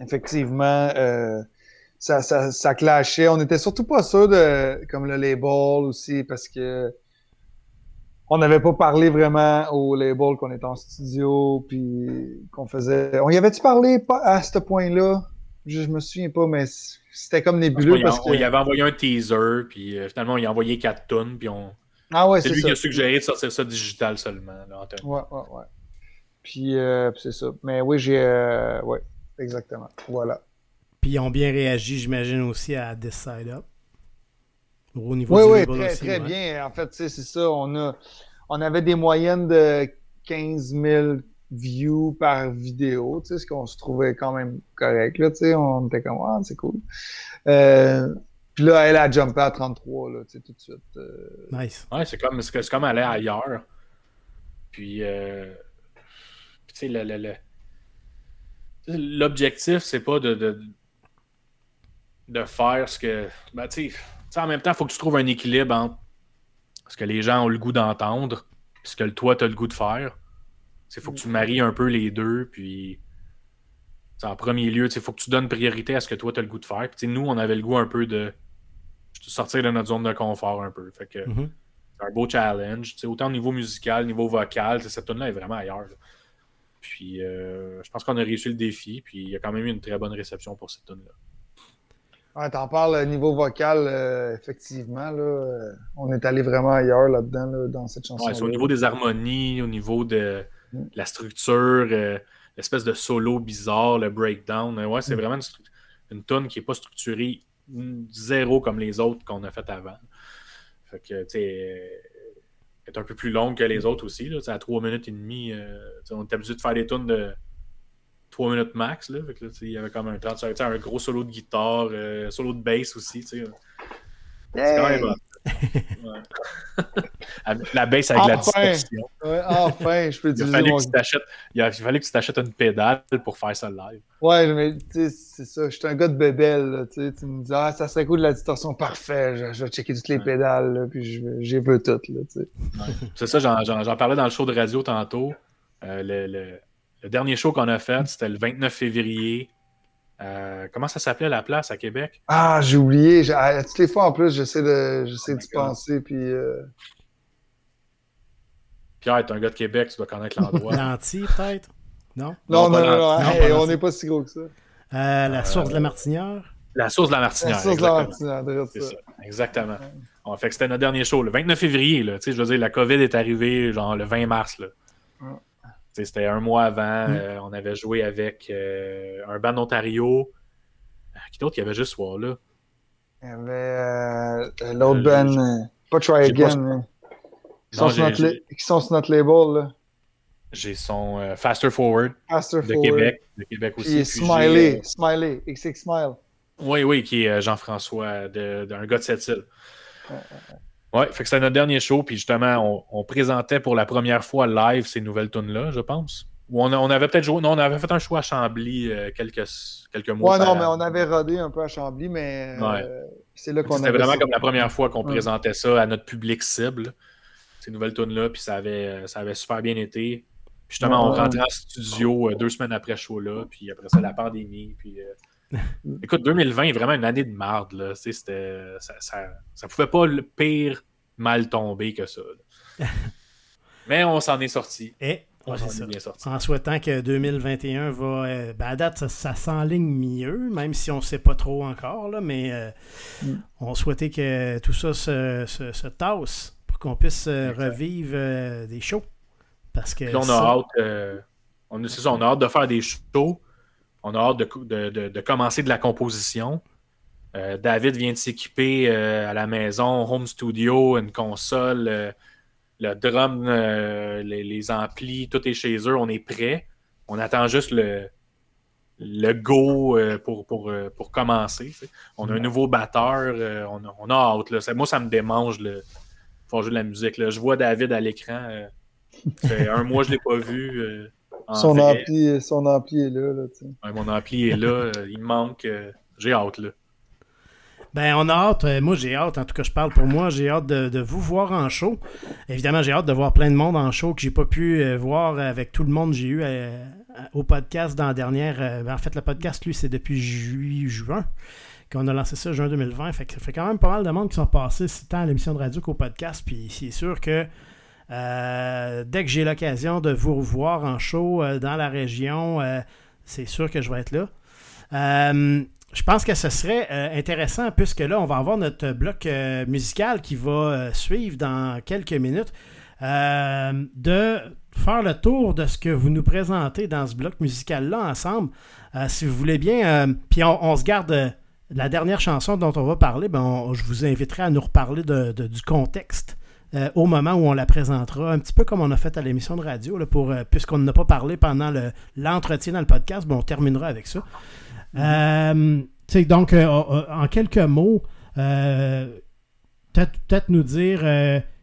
effectivement, euh, ça, ça, ça clashait. On était surtout pas sûr de comme le label aussi, parce que on n'avait pas parlé vraiment au label qu'on était en studio, puis qu'on faisait. On y avait-tu parlé à ce point-là? Je, je me souviens pas, mais c'était comme nébuleux parce on y que. avait envoyé un teaser, puis euh, finalement, on y a envoyé quatre tunes, puis on... Ah ouais, c'est c'est lui ça. qui a suggéré de sortir ça digital seulement. Là, en termes. Ouais, ouais, ouais. Puis, euh, puis c'est ça. Mais oui, j'ai. euh, ouais, exactement. Voilà. Puis ils ont bien réagi, j'imagine, aussi à This Side Up. Au niveau Oui, du oui, très, aussi, très ouais. bien. En fait, c'est ça. On a, on avait des moyennes de 15 000 views par vidéo, tu sais, ce qu'on se trouvait quand même correct, là, tu sais, on était comme, ah, c'est cool. Euh, puis là, elle a jumpé à 33, là, tu sais, tout de suite. euh. Nice. Ouais, c'est comme, c'est comme aller ailleurs. Puis, euh, tu sais, le- le- le- l'objectif, c'est pas de, de, de faire ce que. Ben, tu sais, tu sais, en même temps, il faut que tu trouves un équilibre entre ce que les gens ont le goût d'entendre puis ce que toi, tu as le goût de faire. Il faut que tu maries un peu les deux. Puis, en premier lieu, il faut que tu donnes priorité à ce que toi, tu as le goût de faire. Puis, nous, on avait le goût un peu de sortir de notre zone de confort un peu. Fait que Mhm. c'est un beau challenge. Autant au niveau musical, niveau vocal, cette tune là est vraiment ailleurs. là. Puis euh, je pense qu'on a réussi le défi, puis il y a quand même eu une très bonne réception pour cette tune là Ouais, t'en parles euh, niveau vocal, euh, effectivement, là, euh, on est allé vraiment ailleurs là-dedans, là, dans cette chanson. Ouais, c'est au niveau des harmonies, au niveau de Mm. La structure, euh, l'espèce de solo bizarre, le breakdown. Euh, Ouais, c'est Mm. vraiment une, une tune qui n'est pas structurée mm, zéro comme les autres qu'on a fait avant. Fait que, tu sais, elle est un peu plus longue que les autres aussi. Là, à 3 minutes et demie, euh, on est habitué de faire des tunes de 3 minutes max. Là, Fait que là, il y avait comme un 30 secondes, tu sais, un gros solo de guitare, euh, solo de bass aussi. C'est quand même Hey! Ouais. La bass avec la distorsion. Ouais, enfin, je peux Il, a mon... que tu t'achètes- il, a, que tu t'achètes une pédale pour faire ça live. Ouais, mais tu sais, c'est ça. Je suis un gars de bébelle, là, tu me dis, ah, ça serait cool de la distorsion, parfait. Je, je vais checker toutes les Ouais. pédales, là, puis je, j'ai veux toutes. C'est ça, j'en, parlais dans le show de radio tantôt. Euh, le, le- le dernier show qu'on a fait, c'était le 29 février. Euh, comment ça s'appelait la place à Québec? Ah, j'ai oublié. Ah, toutes les fois, en plus, j'essaie de, j'essaie Oh d'y penser, puis... euh, Pierre, t'es un gars de Québec, tu dois connaître l'endroit. Lanty, peut-être? Non? Non, Non, non, non, hey, on n'est pas si gros que ça. Euh, la source de la Martinière? la source de la Martinière. La source de la exactement. Martinière, ça. ça, exactement. On fait que c'était notre dernier show, le 29 février. Là, Tu sais, je veux dire, la COVID est arrivée genre le 20 mars. Là. Ouais. C'était un mois avant. Mm. euh, on avait joué avec euh, un band d'Ontario. Euh, Qui d'autre qu'il y avait juste ce soir-là? Il y avait euh, l'autre band, pas Try Again, qui sont, sur notre, qui label, là. J'ai son euh, Faster Forward Faster de Forward. Québec. De Québec aussi. Puis Smiley, Smiley, XX Smile. Oui, oui, qui est Jean-François, de- d'un gars de cette île. Ouais, fait que c'était notre dernier show, puis justement, on, on présentait pour la première fois live ces nouvelles tunes-là, je pense. Ou on, avait peut-être joué, non, on avait fait un show à Chambly euh, quelques, quelques mois Ouais, non, mais on avait rodé un peu à Chambly, mais euh, c'est là qu'on C'était vraiment ça. comme la première fois qu'on Ouais. présentait ça à notre public cible, ces nouvelles tunes-là, puis ça avait, ça avait super bien été. Puis justement, on rentrait en studio euh, deux semaines après ce show-là, puis après ça, la pandémie. Puis, euh, Écoute, 2020 est vraiment une année de marde. Là. C'était- Ça, ça, ça pouvait pas le pire mal tomber que ça. Mais on s'en est sorti. Et, On s'en est bien sorti. En souhaitant que 2021 va. euh, ben, à date, ça, ça s'enligne mieux, même si on ne sait pas trop encore, là, mais euh, Mm. on souhaitait que tout ça se, se, se tasse pour qu'on puisse euh, revivre des shows. Parce que. Là, on a hâte. on, c'est ça, on a hâte de faire des shows. On a hâte de, de- de- de commencer de la composition. Euh, David vient de s'équiper euh, à la maison, home studio, une console, euh, le drum, les, les amplis, tout est chez eux. On est prêt. On attend juste le, le go pour, pour, pour commencer. On a un nouveau batteur. on, a, on a hâte. là. Moi, ça me démange le jouer de la musique. là. Je vois David à l'écran. ça fait un mois que je ne l'ai pas vu. Son vrai. ampli, son ampli est là, là. Ouais, mon ampli est là. euh, il me manque. euh, J'ai hâte. Là. Ben, on a hâte. euh, moi, j'ai hâte. En tout cas, je parle pour moi. J'ai hâte de, de vous voir en show. Évidemment, j'ai hâte de voir plein de monde en show que j'ai pas pu euh, voir avec tout le monde que j'ai eu euh, au podcast dans la dernière. euh, ben, en fait, le podcast, lui, c'est depuis juillet, juin qu'on a lancé ça, juin 2020. Fait que ça fait quand même pas mal de monde qui sont passés tant à l'émission de radio qu'au podcast. Puis c'est sûr que euh, dès que j'ai l'occasion de vous revoir en show euh, dans la région, euh, c'est sûr que je vais être là. Je pense que ce serait intéressant, puisque là, on va avoir notre bloc musical qui va suivre dans quelques minutes, de faire le tour de ce que vous nous présentez dans ce bloc musical-là ensemble. Si vous voulez bien, puis on, se garde la dernière chanson dont on va parler, ben je vous inviterai à nous reparler de- du contexte au moment où on la présentera, un petit peu comme on a fait à l'émission de radio, là, pour, puisqu'on n'a pas parlé pendant l'entretien dans le podcast, bon, on terminera avec ça. Mm-hmm. donc, en quelques mots, peut-être nous dire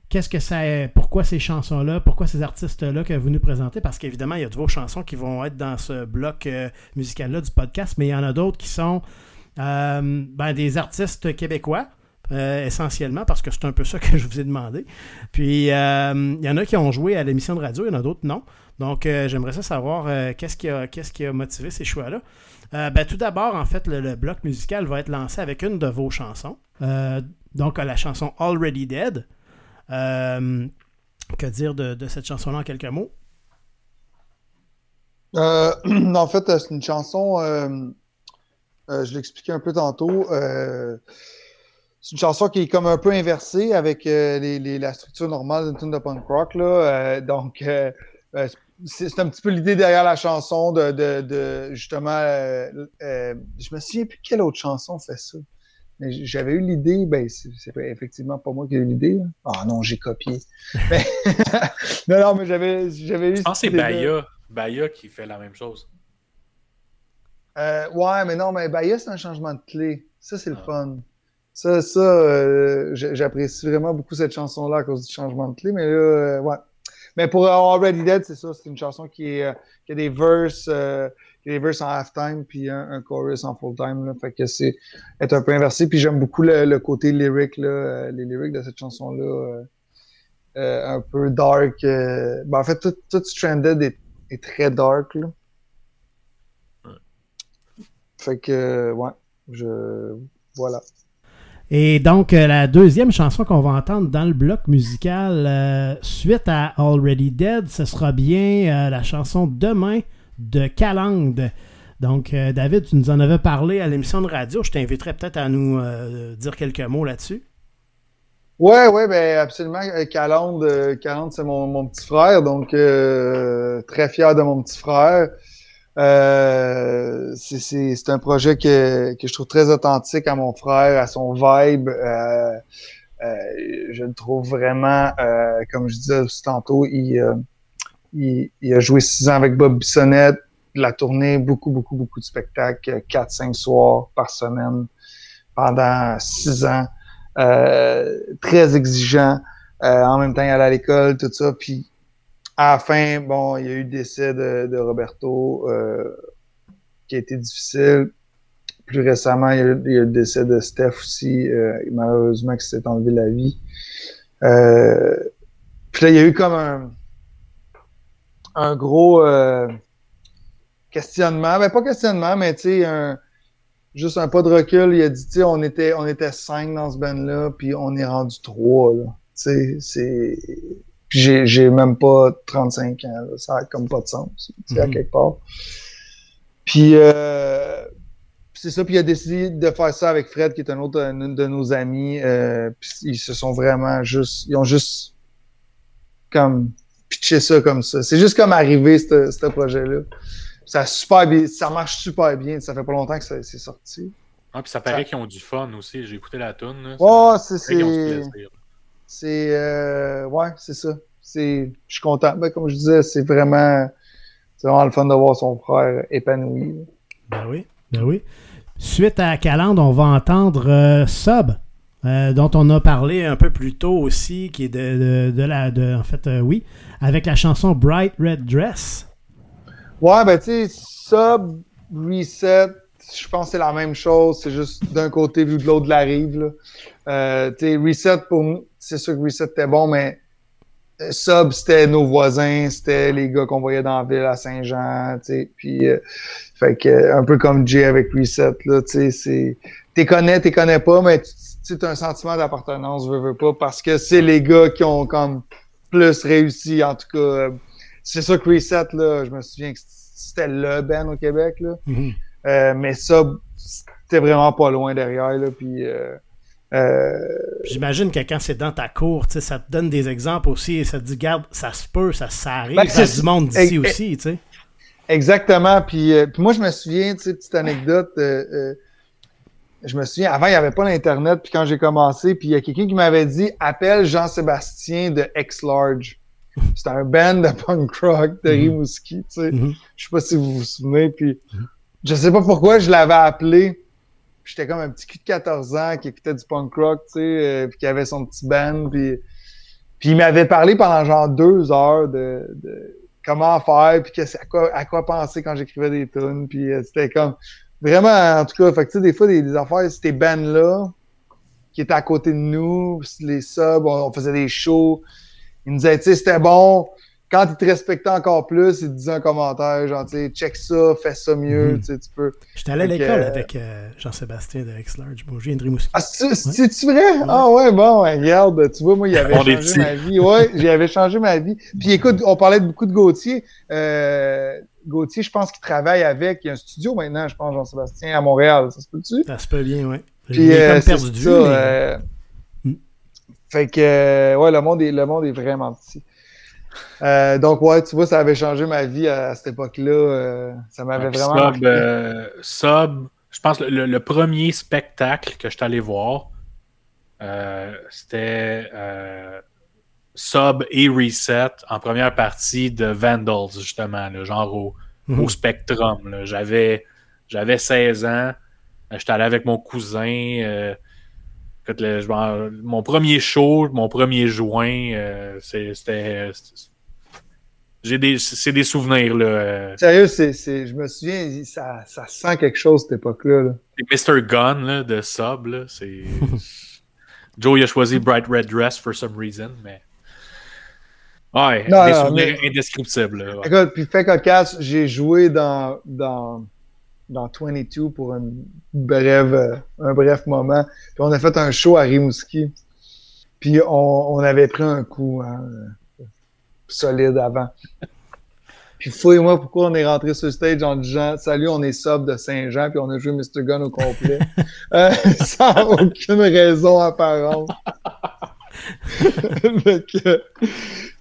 qu'est-ce que ça pourquoi ces chansons-là, pourquoi ces artistes-là que vous nous présentez, parce qu'évidemment, il y a de vos chansons qui vont être dans ce bloc euh, musical-là du podcast, mais il y en a d'autres qui sont euh, ben, des artistes québécois. Euh, essentiellement, parce que c'est un peu ça que je vous ai demandé. Puis, il y en a qui ont joué à l'émission de radio, il y en a d'autres non. Donc, j'aimerais ça savoir qu'est-ce qui, a, motivé ces choix-là. Ben, tout d'abord, en fait, le, bloc musical va être lancé avec une de vos chansons. donc, la chanson Already Dead. Euh, que dire de, cette chanson-là en quelques mots? Euh, en fait, c'est une chanson, euh, je l'expliquais un peu tantôt, c'est une chanson qui est comme un peu inversée avec la structure normale d'une tune de punk rock. Là. donc, c'est un petit peu l'idée derrière la chanson de, justement, je me souviens plus quelle autre chanson fait ça. J'avais eu l'idée, ben, c'est effectivement pas moi qui ai eu l'idée. Ah non, j'ai copié. non, non, mais j'avais eu. Je pense que c'est Baya. Baya qui fait la même chose. Euh, ouais, mais non, mais Baya, c'est un changement de clé. Ça, c'est le ah. fun. Ça, ça euh, j'apprécie vraiment beaucoup cette chanson-là à cause du changement de clé, mais là, euh, ouais. Mais pour Already Dead, c'est ça, c'est une chanson qui, est, qui a des verses des verses en halftime puis un, chorus en full-time. Fait que c'est être un peu inversé. Puis j'aime beaucoup le, côté lyrique, là, euh, les lyrics de cette chanson-là. Euh, euh, un peu dark. Ben, en fait, tout, tout Stranded est, très dark. Là. Fait que, ouais, je. Voilà. Et donc, la deuxième chanson qu'on va entendre dans le bloc musical, suite à Already Dead, ce sera bien la chanson Demain de Calandre. Donc, euh, David, tu nous en avais parlé à l'émission de radio. Je t'inviterais peut-être à nous euh, dire quelques mots là-dessus. Oui, oui, ben absolument. Calandre, euh, c'est mon, petit frère, donc très fier de mon petit frère. C'est un projet que, je trouve très authentique à mon frère, à son vibe. je le trouve vraiment, comme je disais aussi tantôt, il il, a joué six ans avec Bob Bissonnette, la tournée, beaucoup, beaucoup, beaucoup de spectacles, quatre, cinq soirs par semaine pendant six ans. Euh, très exigeant. Euh, en même temps, il allait à l'école, tout ça. Puis à la fin, bon, il y a eu le décès de, Roberto euh, qui a été difficile. Plus récemment, il y a, eu le décès de Steph aussi, malheureusement, qui s'est enlevé la vie. puis là, il y a eu comme un un gros euh, questionnement. Ben, pas questionnement, mais tu sais, un, juste un pas de recul. Il a dit, tu on était, on était cinq dans ce band-là, puis on est rendu trois, Tu sais, c'est. Puis j'ai même pas 35 ans, ça a comme pas de sens, tu sais, à mhm. quelque part. Puis, euh, c'est ça, puis il a décidé de faire ça avec Fred, qui est un autre de nos amis. Euh, puis ils se sont vraiment juste, ils ont juste comme pitcher ça comme ça. C'est juste comme arriver, ce projet-là. Ça, super ça marche super bien. Ça fait pas longtemps que c'est sorti. Ah, puis ça paraît qu'ils ont du fun aussi. J'ai écouté la tune. Oh, c'est. C'est. Euh, ouais, c'est ça. Je suis content. Ben, comme je disais, c'est vraiment. C'est vraiment le fun de voir son frère épanoui. Ben oui, ben oui. Suite à Calandre, on va entendre euh, Sub. Euh, dont on a parlé un peu plus tôt aussi, qui est de, de, la. De, en fait, euh, oui, avec la chanson Bright Red Dress. Ouais, ben tu sais, Sub, Reset, je pense que c'est la même chose, c'est juste d'un côté vu de l'autre de la rive. Euh, tu sais, Reset, pour nous, c'est sûr que Reset était bon, mais Sub, c'était nos voisins, c'était les gars qu'on voyait dans la ville à Saint-Jean, puis. fait que, un peu comme Jay avec Reset, là, c'est. T'es connais, t'es connais pas, mais tu c'est un sentiment d'appartenance, veux, veux pas, parce que c'est les gars qui ont comme plus réussi, en tout cas. C'est ça que Reset, là, je me souviens que c'était le Ben au Québec, là. Mm-hmm. Euh, mais ça, c'était vraiment pas loin derrière, là, puis... Euh, euh, J'imagine que quand c'est dans ta cour, ça te donne des exemples aussi et ça te dit, garde, ça se peut, ça, ça arrive, ben, ça du monde d'ici aussi, tu sais. Exactement. Puis, puis, moi, je me souviens, tu sais, petite anecdote, je me souviens, avant, il n'y avait pas l'Internet, puis quand j'ai commencé, puis il y a quelqu'un qui m'avait dit Appelle Jean-Sébastien de X-Large. C'était un band de punk rock de Mhm. Rimouski, tu sais. Mhm. Je sais pas si vous vous souvenez, puis je sais pas pourquoi je l'avais appelé. J'étais comme un petit cul de 14 ans qui écoutait du punk rock, tu sais, euh, qui avait son petit band, puis, il m'avait parlé pendant genre deux heures de, comment faire, puis à quoi, à quoi penser quand j'écrivais des tunes, puis euh, c'était comme vraiment, en tout cas, tu sais, des fois, des, des affaires, ces bands-là, qui étaient à côté de nous, les subs, on, on faisait des shows, ils nous disaient, tu sais, c'était bon, quand ils te respectaient encore plus, ils te disaient un commentaire, genre, tu sais, check ça, fais ça mieux, Mhm. tu sais, tu peux. J'étais allé à l'école euh, avec euh, Jean-Sébastien de X-Large. Viens de Rimouski. Ah, c'est- c'est-tu vrai? Ah ouais, bon, regarde, tu vois, moi, il avait On changé ma vie. Ouais, j'y avais changé ma vie. Puis écoute, on parlait de beaucoup de Gauthier. Euh, Gauthier, je pense qu'il travaille avec, il y a un studio maintenant, je pense, Jean-Sébastien, à Montréal, ça se peut-tu? Ça se peut bien, ouais. Puis, J'ai euh, comme perdu ça, mais- euh, Hmm. Fait que, ouais, le monde, est, le monde est vraiment petit. Euh, donc, ouais, tu vois, ça avait changé ma vie à, cette époque-là. euh, ça m'avait vraiment. Sub, euh, Sub, je pense le, le premier spectacle que je suis allé voir, euh, c'était euh, Sub et Reset en première partie de Vandals, justement, là, genre au, Mhm. au Spectrum. là. J'avais, j'avais 16 ans. J'étais allé avec mon cousin. Écoute, le- je m'en- mon premier show, mon premier joint, euh, c'est- c'était. c'était- J'ai des, c'est des souvenirs. Là. euh, Sérieux, c'est, je me souviens, ça, ça sent quelque chose cette époque-là. là. C'est Mr. Gun là, de Sub. Là, c'est... Joe il a choisi Bright Red Dress for some reason, mais. Ouais, Non, des non, souvenirs mais- indescriptibles. là, ouais. Écoute, puis fait cocasse, j'ai joué dans, dans, dans 22 pour euh, un bref moment. Puis on a fait un show à Rimouski. Puis on, on avait pris un coup hein, euh, solide avant. Puis fouille-moi pourquoi on est rentré sur le stage en disant Salut, on est sub de Saint-Jean, puis on a joué Mr. Gun au complet. Euh, sans aucune raison apparente.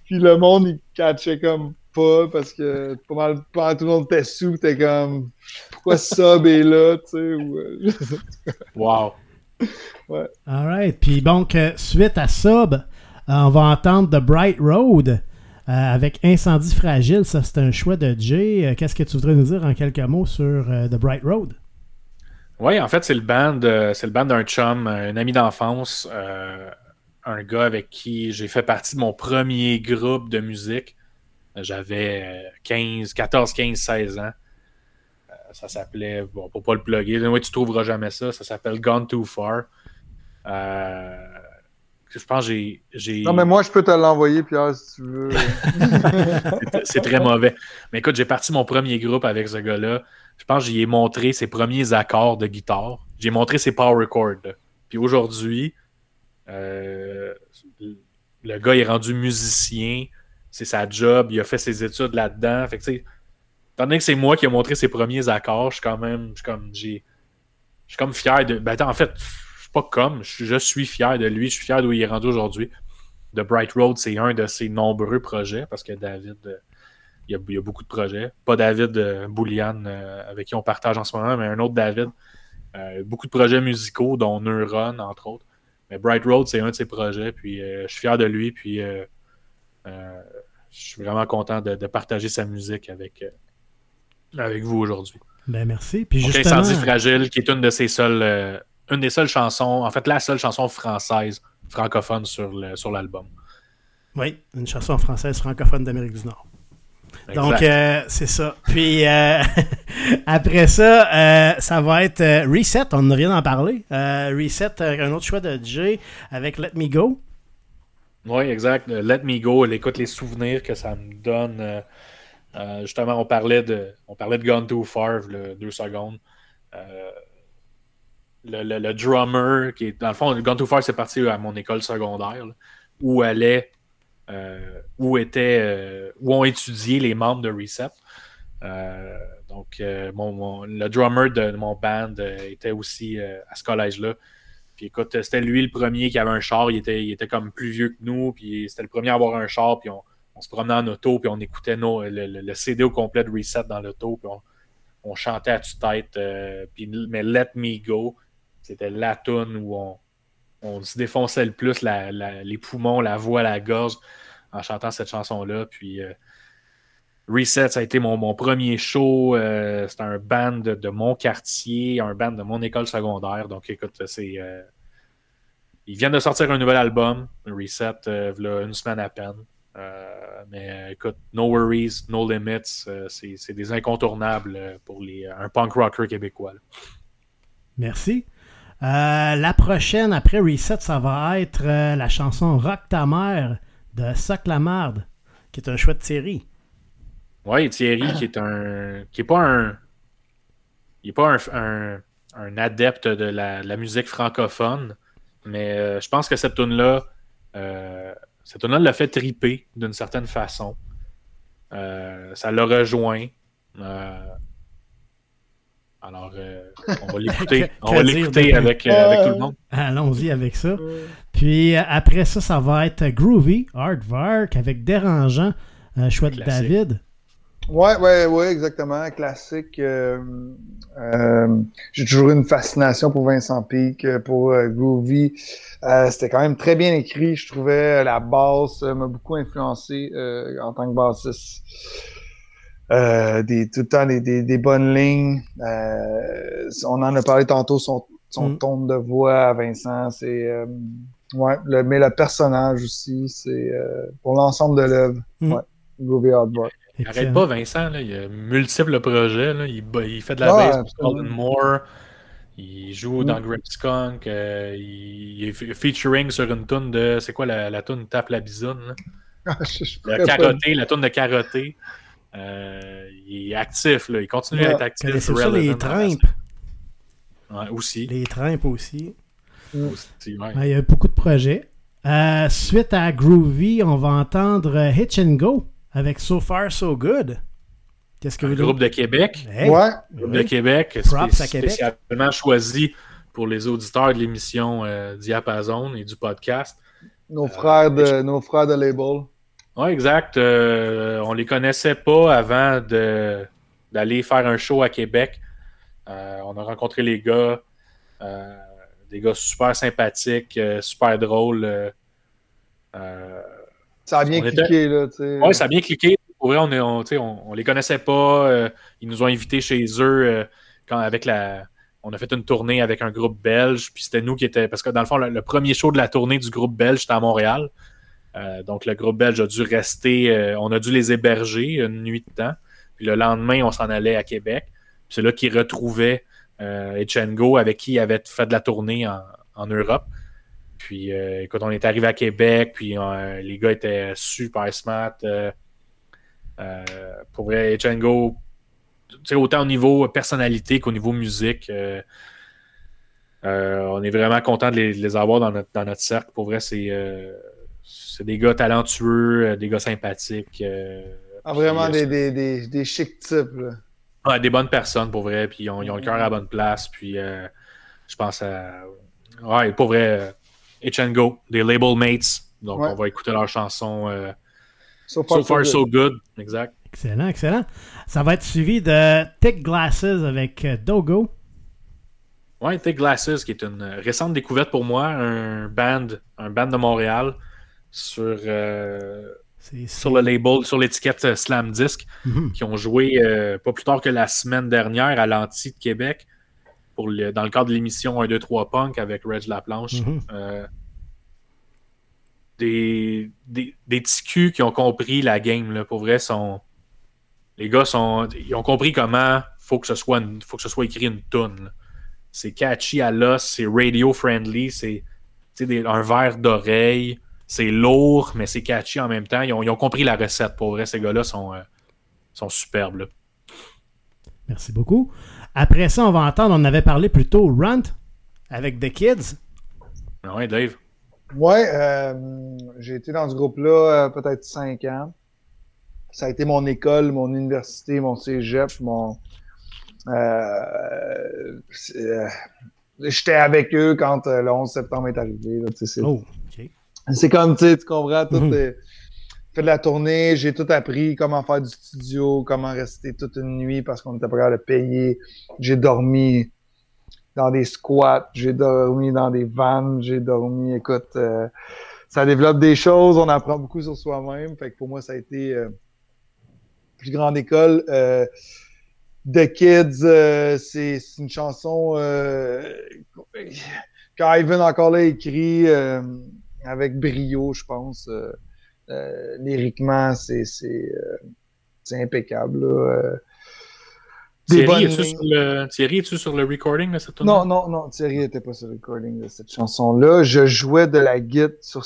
Puis le monde, il catchait comme pas parce que pas mal, pas tout le monde était sous, t'es comme pourquoi sub est là, tu sais. ou, euh, Wow. Alright. Puis donc, euh, suite à Sub, euh, on va entendre The Bright Road euh, avec Incendie Fragile. Ça, c'est un choix de Jay. Qu'est-ce que tu voudrais nous dire en quelques mots sur euh, The Bright Road? Oui, en fait, c'est le band, euh, c'est le band d'un chum, un ami d'enfance, euh, un gars avec qui j'ai fait partie de mon premier groupe de musique. J'avais euh, 15, 14, 15, 16 ans. Ça s'appelait, bon, pour pas le plugger, oui, tu trouveras jamais ça, ça s'appelle Gone Too Far. Euh, je pense que j'ai-. Non, mais moi, je peux te l'envoyer, Pierre, si tu veux. C'est- très mauvais. Mais écoute, j'ai parti mon premier groupe avec ce gars-là. Je pense que j'y ai montré ses premiers accords de guitare. J'ai montré ses power chords. Puis aujourd'hui, euh, le gars est rendu musicien. C'est sa job. Il a fait ses études là-dedans. Fait que, tu sais, donné que c'est moi qui ai montré ses premiers accords, je suis quand même. Je suis comme. fier de. Ben, en fait, je suis pas comme. Je, suis fier de lui. Je suis fier d'où il est rendu aujourd'hui. The Bright Road, c'est un de ses nombreux projets parce que David, euh, il y a, beaucoup de projets. Pas David euh, Boulian euh, avec qui on partage en ce moment, mais un autre David. Euh, beaucoup de projets musicaux, dont Neuron, entre autres. Mais Bright Road, c'est un de ses projets. Puis je suis fier de lui. Puis je suis vraiment content de, de partager sa musique avec, avec vous aujourd'hui. Ben merci. Puis Donc, justement, Incendie Fragile, qui est une de ses seules. euh, une des seules chansons, en fait, la seule chanson française francophone sur le- sur l'album. oui, une chanson française francophone d'Amérique du Nord. Donc, euh, c'est ça. Puis, euh, après ça, ça va être Reset. On vient d'en parler. Reset, un autre choix de Jay avec Let Me Go. Oui, exact. Let Me Go, elle écoute les souvenirs que ça me donne. Euh, justement, on parlait de on parlait de Gone Too Far, deux secondes. Euh, le, drummer, qui est. Dans le fond, Gone Too Far, c'est parti à mon école secondaire, où allait. euh, où étaient. euh, où ont étudié les membres de. Euh, donc, le drummer de mon band était aussi à ce collège-là. Puis écoute, c'était lui le premier qui avait un char. Il était, il était comme plus vieux que nous. Puis c'était le premier à avoir un char. Puis on se promenait en auto. Puis on écoutait le, le- CD au complet de Reset dans l'auto. Puis on, on chantait à tue-tête. euh, mais Let Me Go, c'était la tune où on, on se défonçait le plus les poumons, la voix, la gorge en chantant cette chanson-là. Puis euh, Reset, ça a été mon, premier show. Euh, c'était un band de, mon quartier, un band de mon école secondaire. Donc écoute, c'est. Ils viennent de sortir un nouvel album, Reset, une semaine à peine. Mais écoute, No Worries, No Limits, c'est des incontournables pour les, un punk rocker québécois. Merci. Euh, la prochaine, après Reset, ça va être euh, la chanson Rock ta mère de Soc la Marde, qui est un chouette Thierry. Oui, Thierry, qui est un. qui est pas un. Il n'est pas un, un, adepte de la, musique francophone, mais euh, je pense que cette tune-là. Cette tune-là l'a fait triper d'une certaine façon. ça l'a rejoint. Alors, euh, on va l'écouter. on va l'écouter avec, euh, avec, tout le monde. Allons-y avec ça. Puis euh, après ça, ça va être Groovy, Hardvark avec Dérangeant, chouette David. Ouais, ouais, ouais, exactement. Classique. J'ai toujours une fascination pour Vincent Peake, pour Groovy. C'était quand même très bien écrit. Je trouvais la basse m'a beaucoup influencé en tant que bassiste. Euh, des, tout le temps des, des, bonnes lignes. Euh, on en a parlé tantôt, son, son mm. ton de voix à Vincent, c'est. Euh, ouais, le, mais le personnage aussi, c'est pour l'ensemble de l'œuvre. Mm. Ouais, Groovy Hardboard. Il arrête pas, Vincent. Là. Il a multiples projets. Là. Il, il, fait de la bass pour Golden Moore. Il joue dans mm. Grip Skunk. il, est featuring sur une tune de. C'est quoi la, la tune Tape la bisoune? Ah, la carotté, la tune de carotté. Euh, il est actif, là. il continue à être actif. C'est ça, les trimpes. Ouais, aussi. Les trimpes aussi. aussi ouais. Il y a beaucoup de projets. Euh, suite à Groovy, on va entendre euh, Hitch and Go avec So Far So Good. Qu'est-ce que vous groupe de Québec. ouais. Groupe de Québec, Props à Québec. spécialement choisi pour les auditeurs de l'émission Diapason et du podcast. Nos frères de, nos frères de label. Oui, exact. Euh, on les connaissait pas avant d'aller faire un show à Québec. Euh, on a rencontré les gars, euh, des gars super sympathiques, super drôles. Ça a bien cliqué, là. Oui, ça a bien cliqué. Pour vrai, on, on, les connaissait pas. ils nous ont invités chez eux quand, avec la. On a fait une tournée avec un groupe belge, puis c'était nous qui étions. Parce que dans le fond, le, premier show de la tournée du groupe belge, c'était à Montréal. Euh, donc, le groupe belge a dû rester, euh, on a dû les héberger une nuit de temps. Puis le lendemain, on s'en allait à Québec. C'est là qu'ils retrouvaient euh, Echengo, avec qui il avait fait de la tournée en, Europe. Puis, écoute, on est arrivé à Québec, puis les gars étaient super smart. pour vrai, Echengo, autant au niveau personnalité qu'au niveau musique. on est vraiment content de les, avoir dans notre, dans notre cercle. Pour vrai, c'est c'est des gars talentueux, euh, des gars sympathiques. Euh, ah, vraiment euh, des, des, des, des, chics types. Ouais, des bonnes personnes pour vrai, puis ils ont, ils ont le cœur à la bonne place. Puis je pense à. Ouais, pour vrai, H Go, des label mates. Donc on va écouter leur chanson So Far, so, good. Exact. Excellent, excellent. Ça va être suivi de Thick Glasses avec Dogo. Ouais, Thick Glasses, qui est une récente découverte pour moi, un band, un band de Montréal sur, euh, sur le label, sur l'étiquette euh, Slam Disc, mhm. qui ont joué euh, pas plus tard que la semaine dernière à l'Anti de Québec pour dans le cadre de l'émission 1, 2, 3 Punk avec Reg Laplanche. Mhm. des, des, des petits qui ont compris la game, là, pour vrai, sont. Les gars sont. Ils ont compris comment faut que ce soit faut que ce soit écrit une tune. C'est catchy à l'os, c'est radio friendly, c'est un verre d'oreille c'est lourd, mais c'est catchy en même temps. Ils ont, compris la recette. Pour vrai, ces gars-là sont, euh, sont superbes. Merci beaucoup. Après ça, on va entendre, on avait parlé plus tôt, Runt avec The Kids. Ah oui, Dave. Ouais, euh, j'ai été dans ce groupe-là euh, peut-être cinq ans. Ça a été mon école, mon université, mon cégep, mon. J'étais avec eux quand le 11 septembre est arrivé. Là, oh. C'est comme, tu sais, tu comprends, tout mhm. Fait de la tournée, j'ai tout appris, comment faire du studio, comment rester toute une nuit parce qu'on était prêt à le payer. J'ai dormi dans des squats, j'ai dormi dans des vannes, j'ai dormi, écoute, euh, ça développe des choses, on apprend beaucoup sur soi-même. Fait que pour moi, ça a été euh, plus grande école. Euh, The Kids, euh, c'est une chanson euh, qu'Ivan encore là écrit avec brio, je pense. Lyriquement, c'est impeccable. Là. Thierry, es-tu sur, le... Es sur le recording de cette Non, non, non, Thierry n'était pas sur le recording de cette chanson-là. Je jouais de la guitare sur...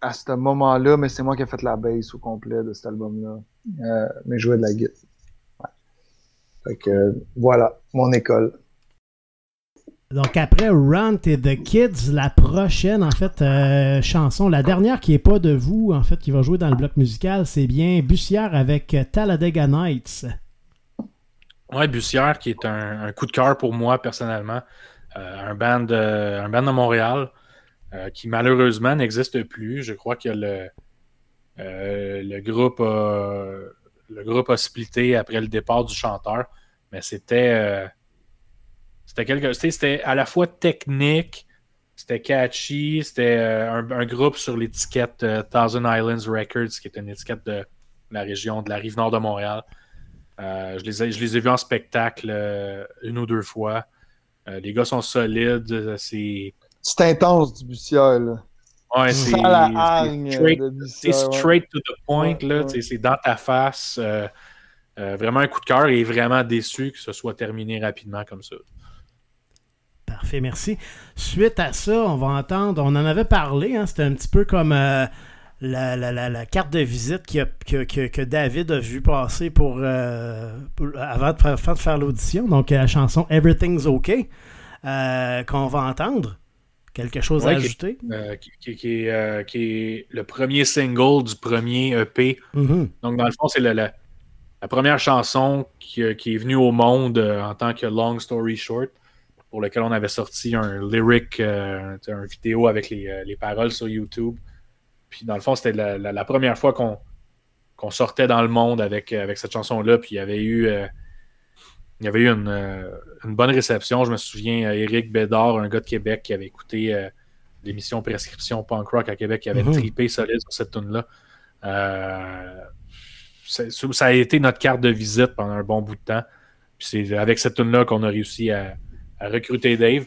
à ce moment-là, mais c'est moi qui ai fait la bass au complet de cet album-là. Euh, mais je jouais de la guitare. Ouais. Fait que voilà, mon école. Donc après Run et The Kids, la prochaine en fait euh, chanson, la dernière qui est pas de vous en fait qui va jouer dans le bloc musical, c'est bien Bussière avec Talladega Nights. Ouais, Bussière, qui est un, coup de cœur pour moi personnellement. Euh, un, band, euh, un band de Montréal qui malheureusement n'existe plus. Je crois que le, le, groupe a, le groupe a splitté après le départ du chanteur. Mais c'était. C'était quelque C'était à la fois technique, c'était catchy, c'était euh, un, un, groupe sur l'étiquette euh, Thousand Islands Records, qui est une étiquette de la région de la rive nord de Montréal. Euh, je, les ai, je, les ai, vus en spectacle une ou deux fois. Les gars sont solides. C'est C'est intense du. Ouais, c'est straight, straight ouais. to the point. là. Ouais. C'est dans ta face. Euh, vraiment un coup de cœur et vraiment déçu que ce soit terminé rapidement comme ça. Parfait, merci. Suite à ça, on va entendre, on en avait parlé, hein, c'était un petit peu comme euh, la, la, la, la, carte de visite que, que, que, que, David a vu passer pour, euh, pour avant de faire, de faire l'audition, donc la chanson Everything's OK, euh, qu'on va entendre. Quelque chose ouais, à ajouter? Qui, qui, qui, est, qui, est, le premier single du premier EP. Mm -hmm. Donc, dans le fond, c'est la, la, première chanson qui, est venue au monde euh, en tant que Long Story Short pour lequel on avait sorti un lyric, euh, un vidéo avec les, euh, les, paroles sur YouTube. Puis dans le fond, c'était la, la, la, première fois qu'on qu sortait dans le monde avec, avec cette chanson-là. Puis il y avait eu, euh, il y avait eu une, euh, une, bonne réception. Je me souviens, Eric Bédard, un gars de Québec qui avait écouté euh, l'émission Prescription Punk Rock à Québec, qui avait mm -hmm. tripé solide sur cette tune-là. ça a été notre carte de visite pendant un bon bout de temps. Puis c'est avec cette tune-là qu'on a réussi à, à recruter Dave.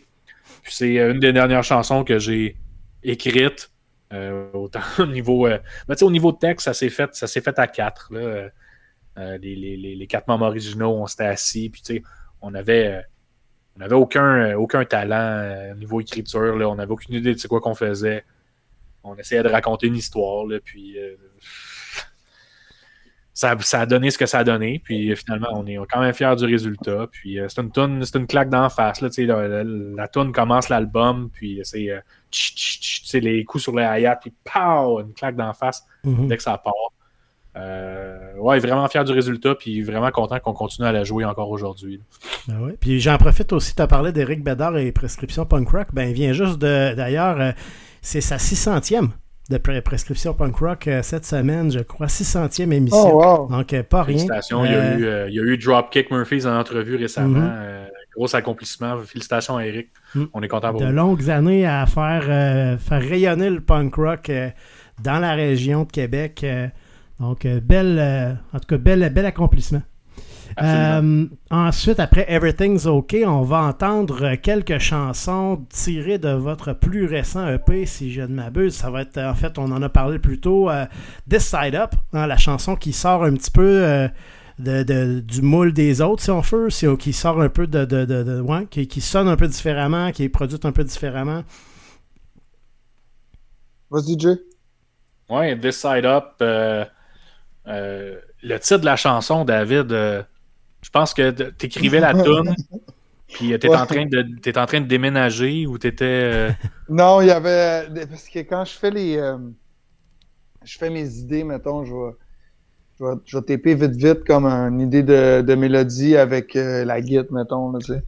Puis c'est une des dernières chansons que j'ai écrites. Euh, au niveau. Euh, ben, au niveau texte, ça s'est fait, ça s'est fait à quatre. Euh, les, quatre membres originaux, on s'était assis. Puis on avait. on n'avait aucun, aucun talent au niveau écriture. Là. On n'avait aucune idée de quoi qu'on faisait. On essayait de raconter une histoire. Puis ça, ça, a donné ce que ça a donné. Puis finalement, on est quand même fiers du résultat. Puis euh, c'est une toune, c'est une claque d'en face. Là, la, la, la toune commence l'album, puis c'est euh, les coups sur les hi puis pow! Une claque d'en face mm -hmm. dès que ça part. Euh, ouais, vraiment fier du résultat, puis vraiment content qu'on continue à la jouer encore aujourd'hui. Ben ouais. Puis j'en profite aussi, tu as parlé d'Éric Bédard et Prescription Punk Rock. Ben, il vient juste de, d'ailleurs, euh, c'est sa 600e de prescription punk rock euh, cette semaine, je crois, 600e émission. Oh, wow. Donc, euh, pas rien. Félicitations. Euh... Il, y a eu, euh, il y a eu Dropkick Murphys en entrevue récemment. Mm -hmm. gros accomplissement. Félicitations à Eric. Mm -hmm. On est content pour De vous. longues années à faire, faire rayonner le punk rock dans la région de Québec. donc, belle, en tout cas, bel, bel accomplissement. Euh, ensuite, après Everything's OK, on va entendre quelques chansons tirées de votre plus récent EP, si je ne m'abuse. Ça va être, en fait, on en a parlé plus tôt, euh, This Side Up, hein, la chanson qui sort un petit peu euh, de, de, du moule des autres, si on veut, si, qui sort un peu de. de, de ouais, qui, qui, sonne un peu différemment, qui est produite un peu différemment. Vas-y, Jay. Ouais, This Side Up. Euh, le titre de la chanson, David je pense que tu écrivais la tune, puis tu ouais. en, train de, es en train de déménager ou tu étais. Euh... Non, il y avait. Parce que quand je fais les. Euh... Je fais mes idées, mettons, je vais. Je vais, je vais taper vite, vite comme une idée de, de mélodie avec euh, la guitare, mettons, là, tu sais.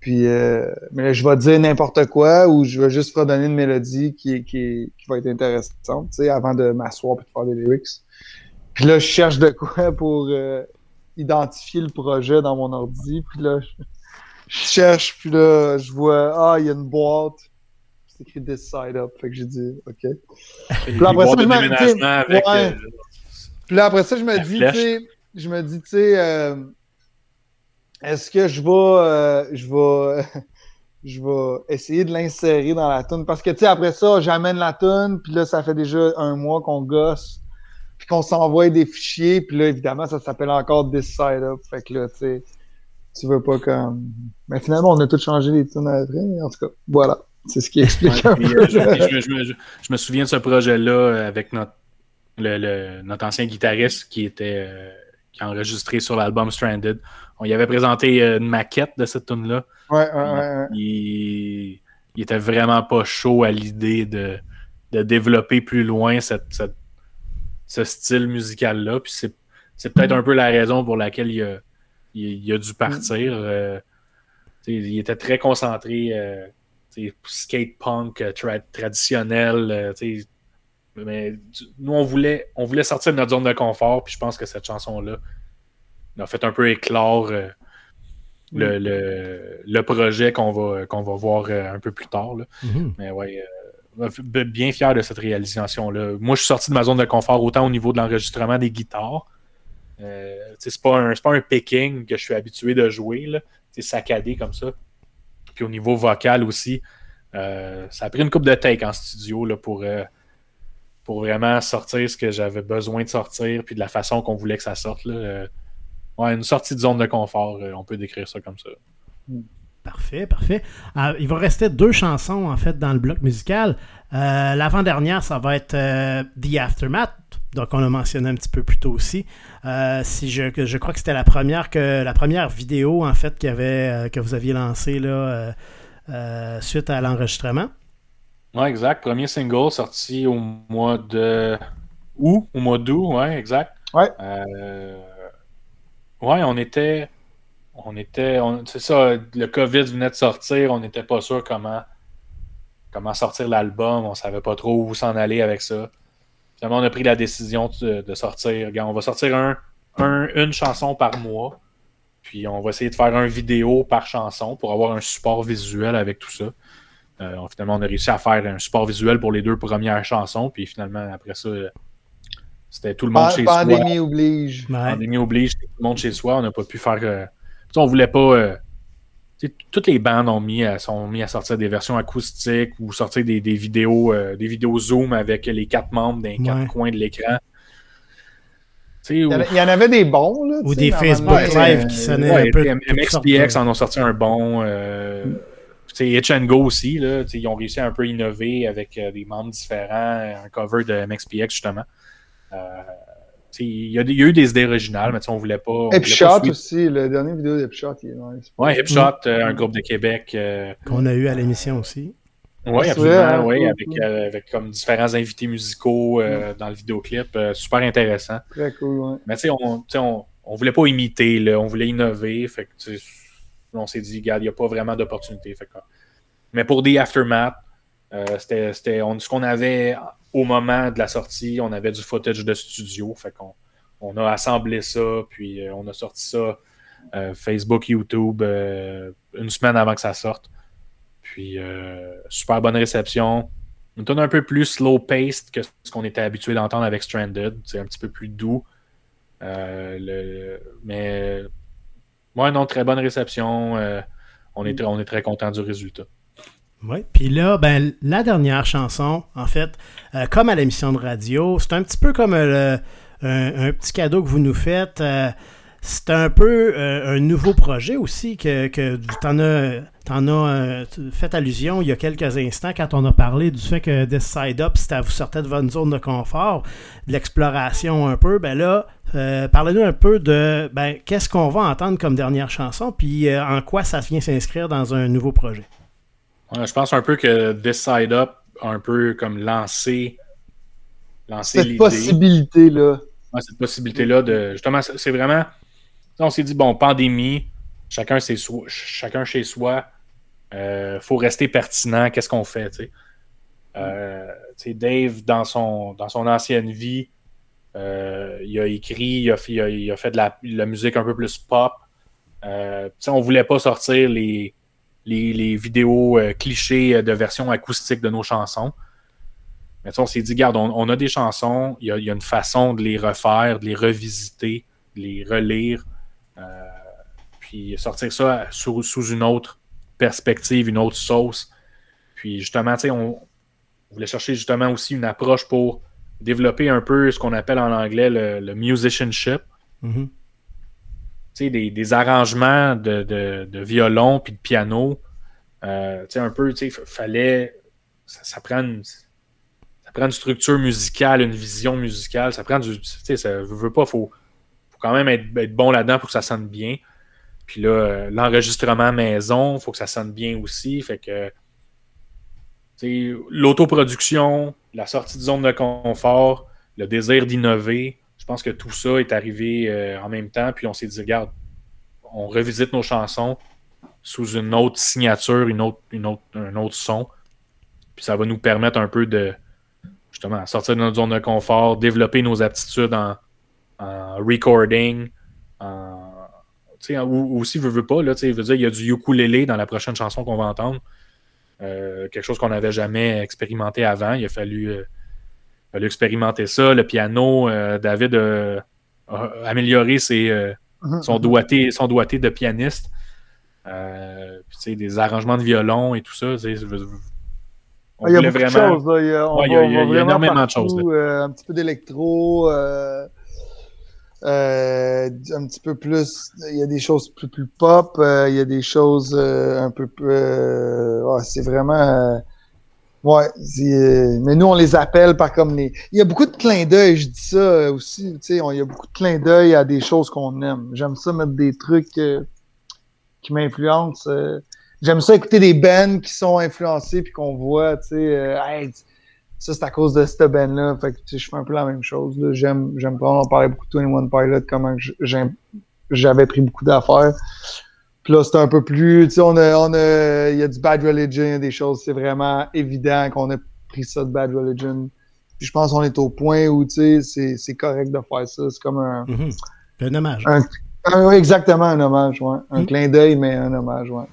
Puis, euh, mais là, je vais dire n'importe quoi ou je vais juste redonner une mélodie qui, qui, qui va être intéressante, tu sais, avant de m'asseoir et de faire des lyrics. Puis là, je cherche de quoi pour euh, identifier le projet dans mon ordi. Puis là, je, je cherche, puis là, je vois, ah, il y a une boîte. C'est écrit This Side Up. Fait que j'ai dit, OK. Puis là, après ça, je me avec, ouais. euh, Puis là, après ça, je me dis, tu sais, je me dis, tu sais, euh, est-ce que je vais, euh, je vais, je vais essayer de l'insérer dans la tune Parce que, tu sais, après ça, j'amène la tune, puis là, ça fait déjà un mois qu'on gosse, puis qu'on s'envoie des fichiers, puis là, évidemment, ça s'appelle encore This Side Up. Fait que là, tu sais, tu veux pas comme. Mais finalement, on a tout changé les tunes après, mais en tout cas, voilà. C'est ce qui explique Ouais, un puis, peu. euh, je, je me- je me- je- je me souviens de ce projet-là euh, avec notre, le- le- notre ancien guitariste qui était euh, qui a enregistré sur l'album Stranded. On y avait présenté une maquette de cette tune-là. Ouais, ouais, ouais, ouais. Il, il était vraiment pas chaud à l'idée de, de développer plus loin cette, cette- ce style musical-là. Puis c'est, c'est peut-être un peu la raison pour laquelle il a, il, il a dû partir. Euh, tu sais, il était très concentré. euh, skate punk euh, tra- traditionnel. euh, mais nous, on voulait, on voulait sortir de notre zone de confort. Puis je pense que cette chanson-là a fait un peu éclore euh, le, le- le projet qu'on va, qu'on va voir euh, un peu plus tard. là. Mhm. Mais ouais, euh, bien fier de cette réalisation-là. Moi, je suis sorti de ma zone de confort autant au niveau de l'enregistrement des guitares. Euh, c'est pas, un- pas un picking que je suis habitué de jouer. C'est saccadé comme ça. Puis au niveau vocal aussi, euh, ça a pris une coupe de take en studio là, pour, euh, pour vraiment sortir ce que j'avais besoin de sortir, puis de la façon qu'on voulait que ça sorte. Là. Euh, ouais, une sortie de zone de confort, euh, on peut décrire ça comme ça. Parfait, parfait. Euh, il va rester deux chansons en fait dans le bloc musical. Euh, L'avant-dernière, ça va être euh, The Aftermath, donc on l'a mentionné un petit peu plus tôt aussi. Euh, si je, je crois que c'était la première que la première vidéo en fait avait, euh, que vous aviez lancée là, euh, euh, suite à l'enregistrement. Ouais, exact. Premier single sorti au mois de août, au mois d'août, ouais, exact. Ouais. Euh, Ouais, on était. On était. C'est ça, le COVID venait de sortir, on n'était pas sûr comment, comment sortir l'album, on savait pas trop où s'en aller avec ça. Finalement, on a pris la décision de, de sortir. Regarde, on va sortir un, un- une chanson par mois. Puis on va essayer de faire un vidéo par chanson pour avoir un support visuel avec tout ça. Euh, finalement, on a réussi à faire un support visuel pour les deux premières chansons. Puis finalement, après ça, c'était tout le monde chez soi. Pandémie oblige. Ouais. Pandémie oblige, tout le monde chez soi. On n'a pas pu faire. euh, on voulait pas. euh, toutes les bandes ont mis, à, sont mis à sortir des versions acoustiques ou sortir des, des vidéos, euh, des vidéos Zoom avec les quatre membres dans les quatre coins de l'écran. Tu sais, Il y, ou- y en avait des bons, là. Ou des Facebook donné, Live euh, qui sonnaient Ouais, un peu. MXPX en ont sorti un bon. Euh, tu sais, Itch and Go aussi, là, tu sais, ils ont réussi à un peu innover avec euh, des membres différents, un cover de MXPX justement. Euh, il y, a des- il y a eu des idées originales, mais on voulait pas. on voulait pas Hipshot aussi, la dernière vidéo d'Hipshot, il est nice. Ouais, Hipshot, euh, un groupe de Québec. euh, Qu'on a eu à l'émission aussi. oui, absolument, vrai, oui, cool, avec, cool. euh, avec comme différents invités musicaux euh, dans le vidéoclip. euh, super intéressant. Très cool, ouais. Mais tu sais, on, on, on voulait pas imiter, là, on voulait innover. Fait que, on s'est dit, regarde, il n'y a pas vraiment d'opportunité. Fait que- mais pour des aftermath, euh, c'était, c'était- on- ce qu'on avait au moment de la sortie, on avait du footage de studio. Fait qu'on on a assemblé ça, puis euh, on a sorti ça euh, Facebook, YouTube, euh, une semaine avant que ça sorte. Puis, euh, super bonne réception. Une tonne un peu plus slow-paced que ce qu'on était habitué d'entendre avec Stranded. C'est un petit peu plus doux. Le- mais, ouais, non, très bonne réception. On, est, on est très content du résultat. Oui. Puis là, ben, la dernière chanson, en fait, euh, comme à l'émission de radio, c'est un petit peu comme euh, un, petit cadeau que vous nous faites. euh, c'est un peu un nouveau projet aussi que, tu en as, as fait allusion il y a quelques instants quand on a parlé du fait que This Side Up, c'était vous sortait de votre zone de confort, de l'exploration un peu. Ben là, parlez-nous un peu de ben, qu'est-ce qu'on va entendre comme dernière chanson, puis en quoi ça vient s'inscrire dans un nouveau projet? Ouais, je pense un peu que This Side Up a un peu comme lancé, lancé Cette possibilité-là. Ouais, cette possibilité-là de. Justement, c'est vraiment. On s'est dit, bon, pandémie, chacun, chez soi, chacun chez soi, euh, faut rester pertinent, qu'est-ce qu'on fait, tu sais. Euh, tu sais, Dave, dans son, dans son ancienne vie, euh, il a écrit, il a fait, il a, il a fait de la, la musique un peu plus pop. Euh, on voulait pas sortir les, les, vidéos euh, clichés de version acoustique de nos chansons. Mais on s'est dit, regarde, on, a des chansons, il y a, une façon de les refaire, de les revisiter, de les relire, euh, puis sortir ça sous, une autre perspective, une autre sauce. Puis justement, on, on voulait chercher justement aussi une approche pour développer un peu ce qu'on appelle en anglais le, musicianship. Mm-hmm. Des, des, arrangements de, de, violon puis de piano. Euh, un peu, fallait. Ça, prend une, ça prend une structure musicale, une vision musicale. Ça prend du. Ça veut pas, faut, faut quand même être, bon là-dedans pour que ça sonne bien. Puis là, euh, l'enregistrement maison, faut que ça sonne bien aussi. Fait que l'autoproduction, la sortie de zone de confort, le désir d'innover, pense que tout ça est arrivé euh, en même temps. Puis on s'est dit, regarde, on revisite nos chansons sous une autre signature, une autre, une autre, un autre son. Puis ça va nous permettre un peu de justement sortir de notre zone de confort, développer nos aptitudes en, recording, en, ou, aussi, veut, veut pas, là, veut dire, il y a du ukulélé dans la prochaine chanson qu'on va entendre. Euh, quelque chose qu'on n'avait jamais expérimenté avant. Il a fallu, euh, expérimenter ça. Le piano, euh, David a, amélioré ses, mhm. son, doigté, son doigté de pianiste. Puis, des arrangements de violon et tout ça. il y a beaucoup de choses. Il y a, énormément de choses. un petit peu d'électro. Euh, un petit peu plus, il y a des choses plus, plus pop, euh, il y a des choses euh, un peu plus. C'est vraiment. Ouais, mais nous, on les appelle par comme les. Il y a beaucoup de clins d'œil, je dis ça aussi. Tu sais, il y a beaucoup de clins d'œil à des choses qu'on aime. J'aime ça mettre des trucs qui m'influencent. J'aime ça écouter des bands qui sont influencés puis qu'on voit, tu sais, ça, c'est à cause de cette band-là. Fait que, je fais un peu la même chose. J'aime, j'aime pas, on parlait beaucoup de One Pilot, comment j'avais pris beaucoup d'affaires. Puis là, c'est un peu plus, tu sais, on a, on a, il y a du Bad Religion, des choses, c'est vraiment évident qu'on a pris ça de Bad Religion. Puis je pense qu'on est au point où, tu sais, c'est correct de faire ça. C'est comme un... Mm-hmm. Un hommage. exactement, un hommage, ouais. Un mm. clin d'œil, mais un hommage, ouais.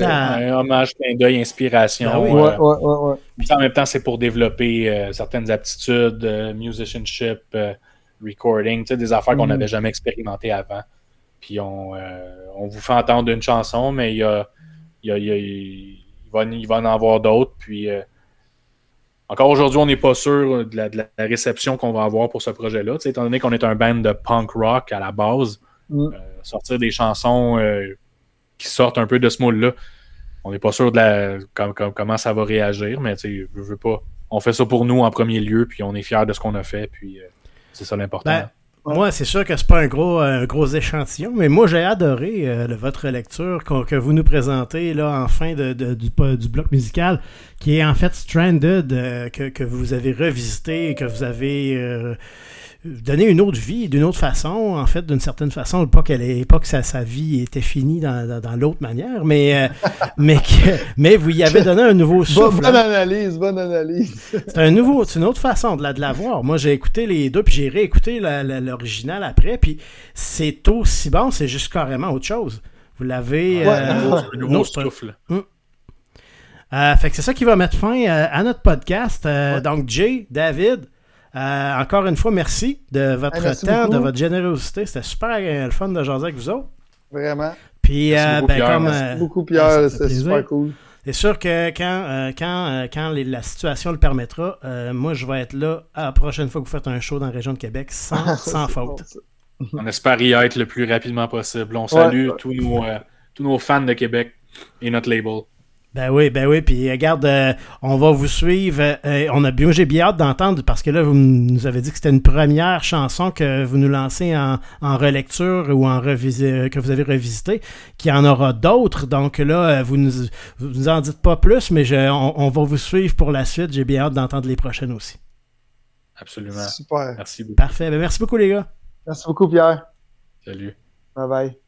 Un hommage, clin d'œil, inspiration. Ah ouais, ouais, ouais, en même temps, c'est pour développer euh, certaines aptitudes, euh, musicianship, euh, recording, des affaires qu'on mm. n'avait jamais expérimentées avant. Puis on, on, vous fait entendre une chanson, mais il, y a, il, y a, il, va, il, va, en avoir d'autres. Puis encore aujourd'hui, on n'est pas sûr de la, de la réception qu'on va avoir pour ce projet-là. Étant donné qu'on est un band de punk rock à la base, mm. sortir des chansons qui sortent un peu de ce moule-là. On n'est pas sûr de la, comment ça va réagir, mais je veux pas. On fait ça pour nous en premier lieu, puis on est fiers de ce qu'on a fait, puis euh, c'est ça l'important. Ben, moi, c'est sûr que c'est pas un gros, un gros échantillon, mais moi, j'ai adoré euh, votre lecture que vous nous présentez là en fin de, du, bloc musical, qui est en fait Stranded, euh, que, que, vous avez revisité que vous avez donner une autre vie d'une autre façon, en fait, d'une certaine façon. Pas qu'elle est, pas que sa, sa vie était finie dans, dans, l'autre manière, mais, euh, mais, mais vous y avez donné un nouveau souffle. Bonne, analyse, bonne analyse. C'est un nouveau, une autre façon de la, de la voir. Moi, j'ai écouté les deux, puis j'ai réécouté l'original après, puis c'est aussi bon, c'est juste carrément autre chose. Vous l'avez. Euh, un nouveau souffle. Hum. Euh, fait que c'est ça qui va mettre fin à notre podcast. Donc, Jay, David, euh, encore une fois, merci de votre temps, de votre générosité. C'était super euh, le fun de jaser avec vous autres. Vraiment. Puis, euh, ben, comme, merci beaucoup, Pierre. C'était super cool. C'est sûr que quand, quand, quand la situation le permettra, moi, je vais être là la prochaine fois que vous faites un show dans la région de Québec sans, sans faute. On espère y être le plus rapidement possible. On salue tous, nos, tous nos fans de Québec et notre label. Ben oui, ben oui. Puis regarde, euh, on va vous suivre. Euh, on a bien, j'ai bien hâte d'entendre parce que là, vous nous avez dit que c'était une première chanson que vous nous lancez en, relecture ou en revisite, que vous avez revisité, qu'il y en aura d'autres. Donc là, vous nous, nous en dites pas plus, mais on, va vous suivre pour la suite. J'ai bien hâte d'entendre les prochaines aussi. Absolument. Super. Merci beaucoup. Parfait. Ben, merci beaucoup, les gars. Merci beaucoup, Pierre. Salut. Bye bye.